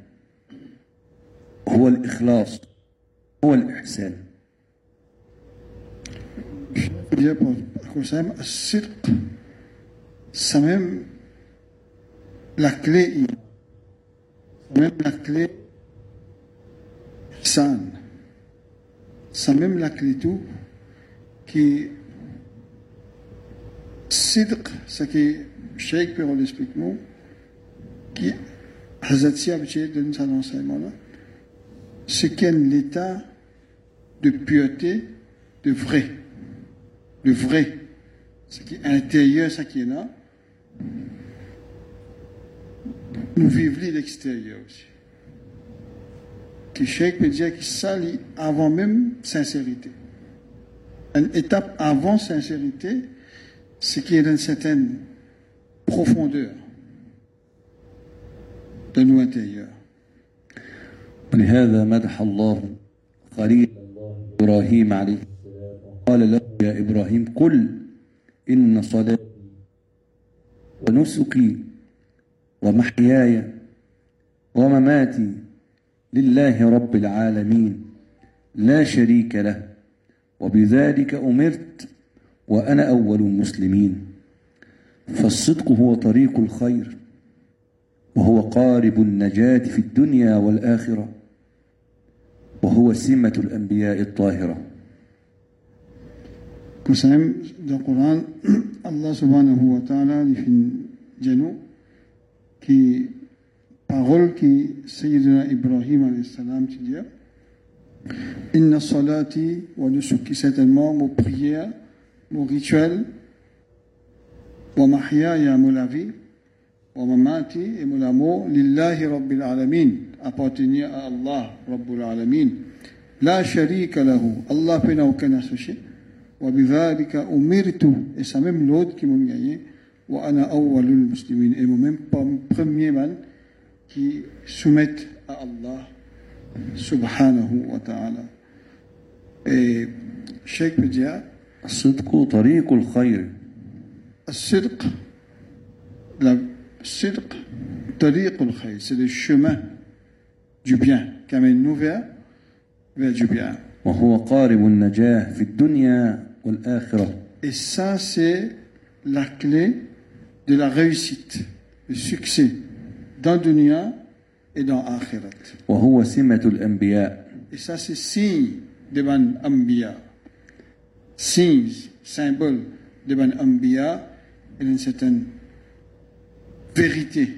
هو الإخلاص هو الإحسان dire pour Hussein, Sidq, c'est même la clé, c'est même la clé san, c'est même la clé tout qui Sidq, ce qui Sheikh Pierre l'explique nous, qui Hazrat Siabché donne son enseignement là, c'est qu'il y a l'état de pureté, de vrai le vrai, ce qui est intérieur, ce qui est là, nous vivons l'extérieur aussi. Qui Cheikh peut dire qu'il s'allie avant même sincérité. Une étape avant sincérité, ce qui est d'une certaine profondeur intérieurs. ولهذا مدح الله خليل إبراهيم عليه قال له يا إبراهيم قل إن صلاتي ونسكي ومحياي ومماتي لله رب العالمين لا شريك له وبذلك أمرت وأنا أول المسلمين فالصدق هو طريق الخير وهو قارب النجاة في الدنيا والآخرة وهو سمة الأنبياء الطاهرة. كسام ده قرآن الله سبحانه وتعالى في جنو كي أقول كي سيدنا إبراهيم عليه السلام تجيب إن الصلاة ونسك ستما مبرية مغيتشال ومحيا يا ملافي ومماتي ملامو لله رب العالمين. أبوتني الله رب العالمين. لا شريك له. الله فينا وكنا سوشي. وبذلك أمرت. اسمم لود كي من يعني وأنا أول المسلمين. إمو من بمبرمير كي سمت الله سبحانه وتعالى. إيه، شيك بجيا الصدق طريق الخير. الصدق. الصدق طريق الخير c'est le chemin du bien amène nous vers du bien وهو قارب النجاة في الدنيا والآخرة Et ça, c'est la clé de la réussite, le succès dans Dunya et dans Akhirat. وهو سمة الأنبياء Et ça, c'est signe de Ban Ambiya. Signe, symbole de Ban Ambiya et d'une certaine vérité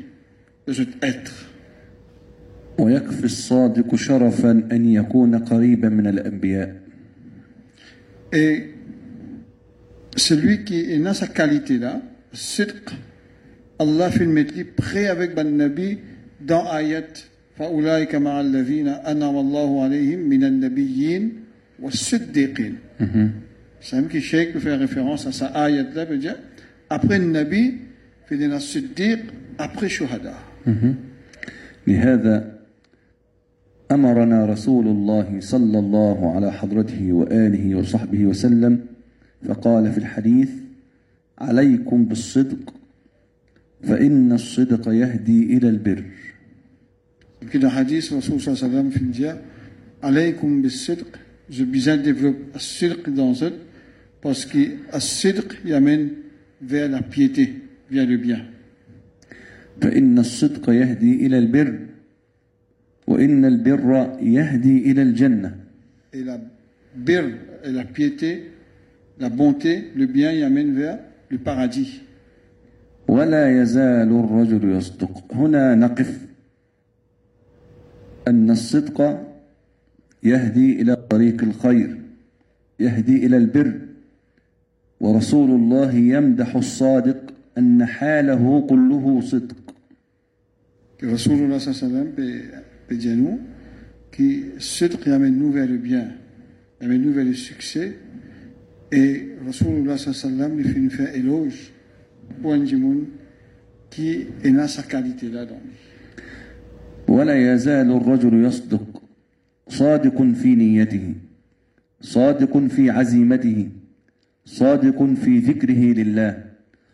de cet être. ويكفي الصادق شرفا أن يكون قريبا من الأنبياء Et celui qui est dans sa qualité là, sidq, Allah fait le mettre prêt avec Ben Nabi dans ayat فأولئك مع الذين أنعم الله عليهم من النبيين والصديقين. C'est même qui Sheikh fait référence à sa ayat là, veut dire après le Nabi, سيدنا الصديق أبخي شهداء. لهذا أمرنا رسول الله صلى الله على حضرته وآله وصحبه وسلم فقال في الحديث عليكم بالصدق فإن الصدق يهدي إلى البر. كده حديث رسول صلى الله عليه وسلم في الجهة عليكم بالصدق je bien développe الصدق dans eux parce que الصدق يمن vers la piété. Vers le bien. فإن الصدق يهدي إلى البر وإن البر يهدي إلى الجنة. Et la bir et la piété, la bonté, le bien, il amène vers le paradis. ولا يزال الرجل يصدق. هنا نقف. أن الصدق يهدي إلى طريق الخير يهدي إلى البر. ورسول الله يمدح الصادق. أن حاله كله صدق. رسول الله صلى الله عليه وسلم بيديا كي الصدق صدق يعمل vers le bien يعمل vers le succès et رسول الله صلى الله عليه وسلم lui فين nous إلوج بوان جيمون كي إنا سا كاليتي لا ولا يزال الرجل يصدق صادق في نيته صادق في عزيمته صادق في ذكره لله.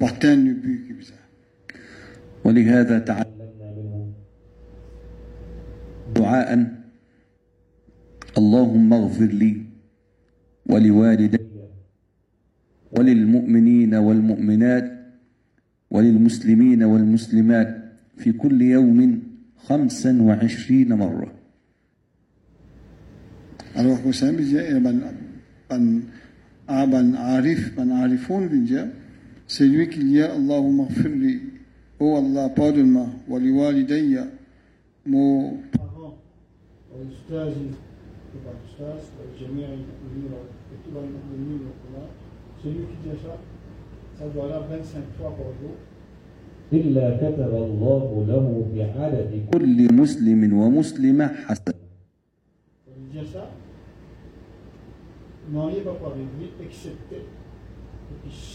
portando büyük bize. ولهذا تعلمنا منه دعاء. اللهم اغفر لي ولوالدي وللمؤمنين والمؤمنات وللمسلمين والمسلمات في كل يوم خمسا وعشرين مرة. Alors Hussein bize من ben آه، عارف arif عارفون بن bize C'est lui qu'il y a Allahumma firli. Oh Allah, pardonne-moi. Wali walidayya. Mon parent, Oustazi, par Oustaz, Jamia, Etouba, Moumine, celui qui dit ça, ça doit là 25 fois par jour. إلا كتب الله له بعدد كل مسلم ومسلمة حسنة. N'enlève pas avec.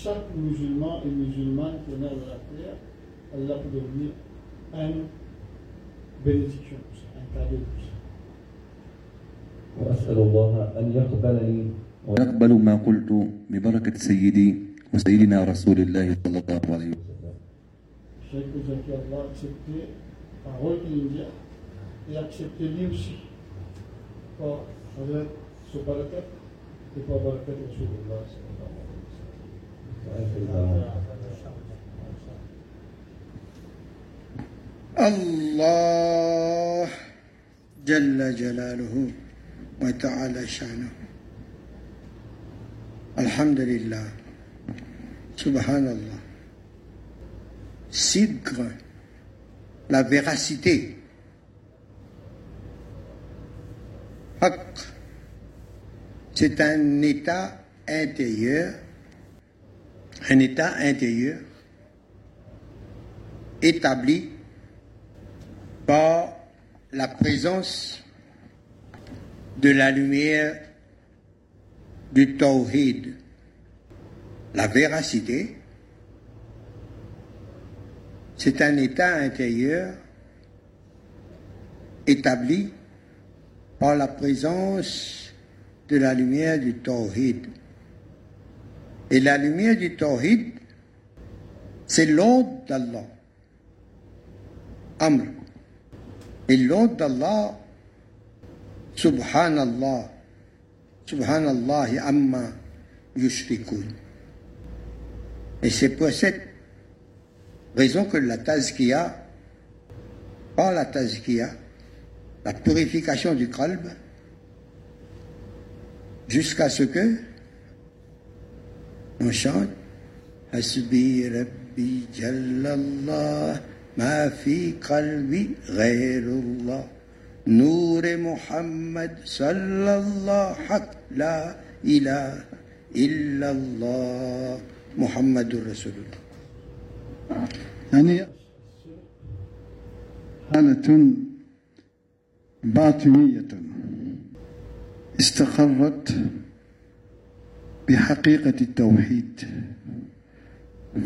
Chaque musulman et musulmane qui est né dans la terre, Allah peut devenir une bénédiction pour ça, un cadeau pour ça. وأسأل الله أن يقبلني ويقبل ما قلت ببركة سيدي وسيدنا رسول الله صلى الله عليه وسلم Ouzaki Allah accepté la parole qu'il dit et accepté lui aussi par ce barakat et par barakat Rasulullah sallallahu alayhi wa sallam. الله جل جلاله وتعالى شأنه. الحمد لله. سبحان الله Sidgre, la véracité. C'est un état intérieur, un état intérieur établi par la présence de la lumière du Tawhid, la véracité, c'est un état intérieur établi par la présence de la lumière du Tawhid. Et la lumière du Tawhid, c'est l'ordre d'Allah. Amr. Et l'ordre d'Allah, Subhanallah, Subhanallah amma yushrikun. Et c'est pour cette raison que la tazkiya, par la tazkiya, la purification du qalb, jusqu'à ce que ما شلون؟ حسبي ربي جل الله. ما في قلبي غير الله. نور محمد صلى الله حق لا إله إلا الله. محمد رسول الله. يعني حالة باطنية استقرت بحقيقة التوحيد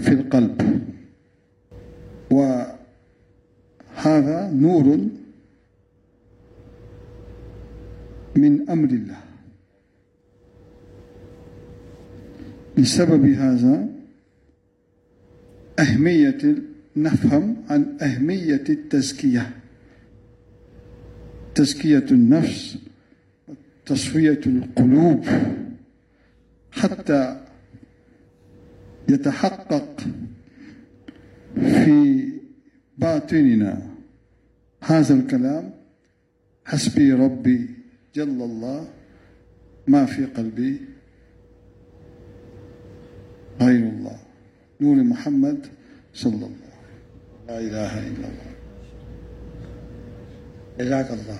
في القلب. وهذا نور من أمر الله. لسبب هذا أهمية نفهم عن أهمية التزكية. تزكية النفس تصفية القلوب. حتى يتحقق في باطننا هذا الكلام. حسبي ربي جل الله ما في قلبي غير الله. نور محمد صلى الله لا إله إلا الله. جزاك الله.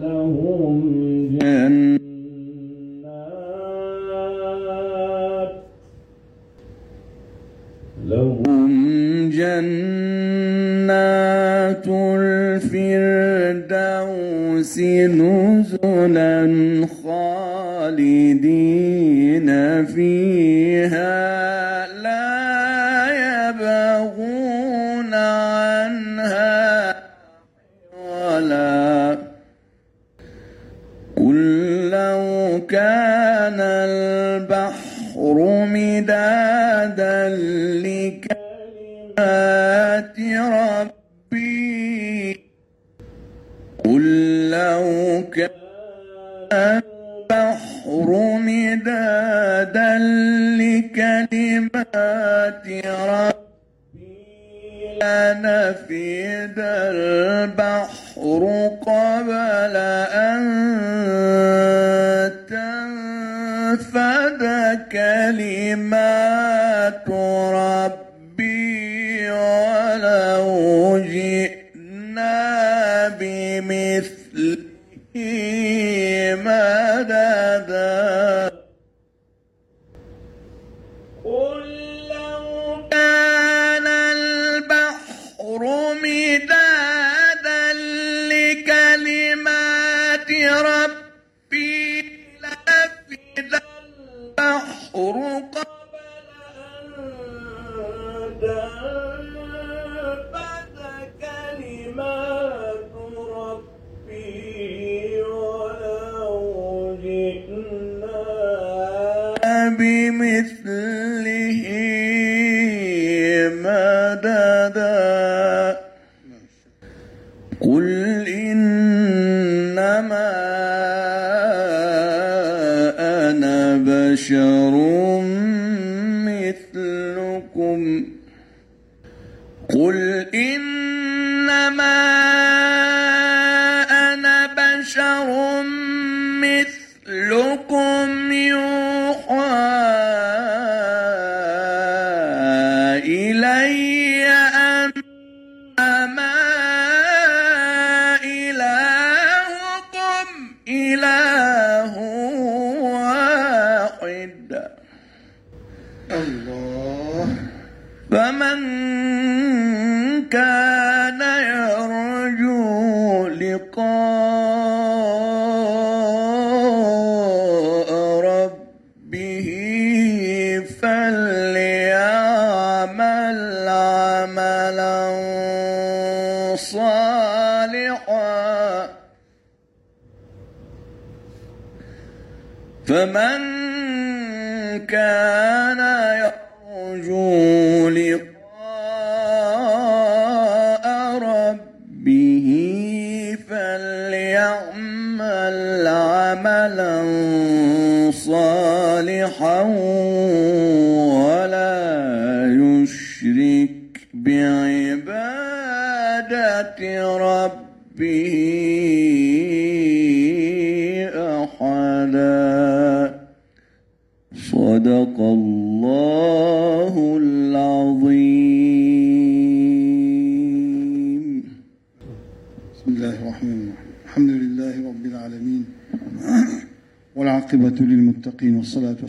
لهم ربي لنفد البحر قبل أن تنفد كلمات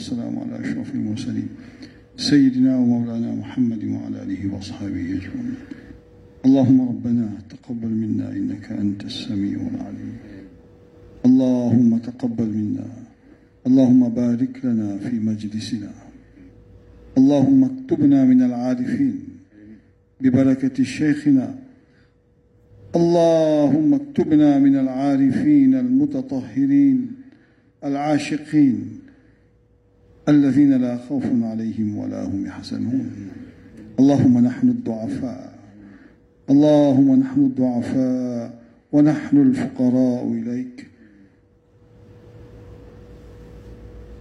والسلام على أشرف المرسلين. سيدنا ومولانا محمد وعلى آله وأصحابه أجمعين. اللهم ربنا تقبل منا إنك أنت السميع العليم. اللهم تقبل منا. اللهم بارك لنا في مجلسنا. اللهم اكتبنا من العارفين ببركة شيخنا. اللهم اكتبنا من العارفين المتطهرين العاشقين. الذين لا خوف عليهم ولا هم يحزنون. اللهم نحن الضعفاء. اللهم نحن الضعفاء ونحن الفقراء إليك.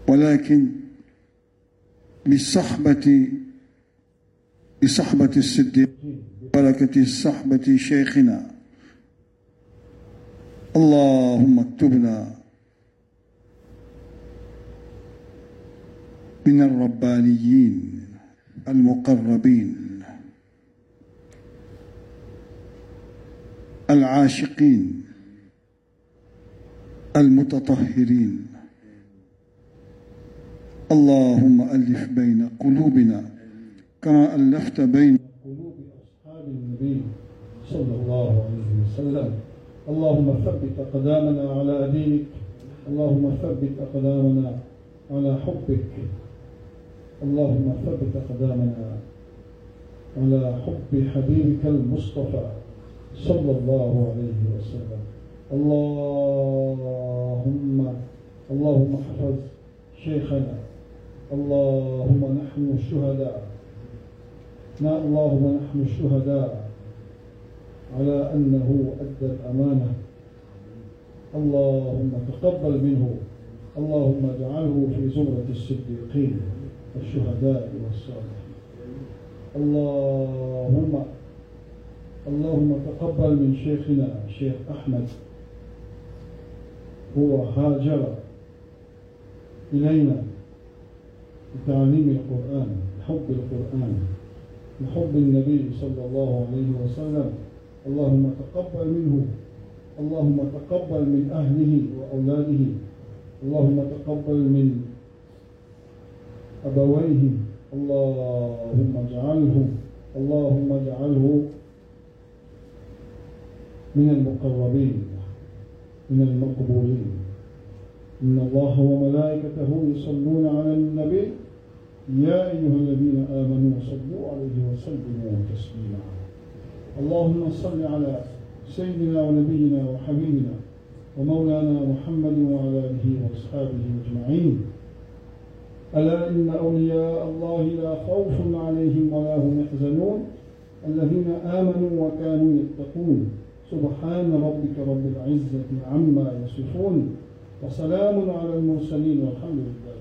ولكن بالصحبة بصحبة الصديق بركة صحبة شيخنا. اللهم اكتبنا من الربانيين المقربين العاشقين المتطهرين. اللهم ألف بين قلوبنا كما ألفت بين قلوب أصحاب النبي صلى الله عليه وسلم. اللهم ثبت أقدامنا على دينك. اللهم ثبت أقدامنا على حبك. اللهم ثبت أقدامنا على حب حبيبك المصطفى صلى الله عليه وسلم. اللهم اللهم احفظ شيخنا. اللهم نحن الشهداء. نا اللهم نحن الشهداء على أنه أدى الأمانة. اللهم تقبل منه. اللهم اجعله في زمرة الصديقين. الشهداء والصالحين. اللهم اللهم تقبل من شيخنا الشيخ أحمد. هو هاجر إلينا لتعليم القرآن حب القرآن لحب النبي صلى الله عليه وسلم. اللهم تقبل منه اللهم تقبل من أهله وأولاده. اللهم تقبل من أبويه. اللهم اجعله اللهم اجعله من المقربين من المقبولين. إن الله وملائكته يصلون على النبي. يا أيها الذين آمنوا صلوا عليه وسلموا تسليما. اللهم صل على سيدنا ونبينا وحبيبنا ومولانا محمد وعلى آله وأصحابه أجمعين. ألا إن أولياء الله لا خوف عليهم ولا هم يحزنون؟ الذين آمنوا وكانوا يتقون. سبحان ربك رب العزة عما يصفون. وسلام على المرسلين والحمد لله.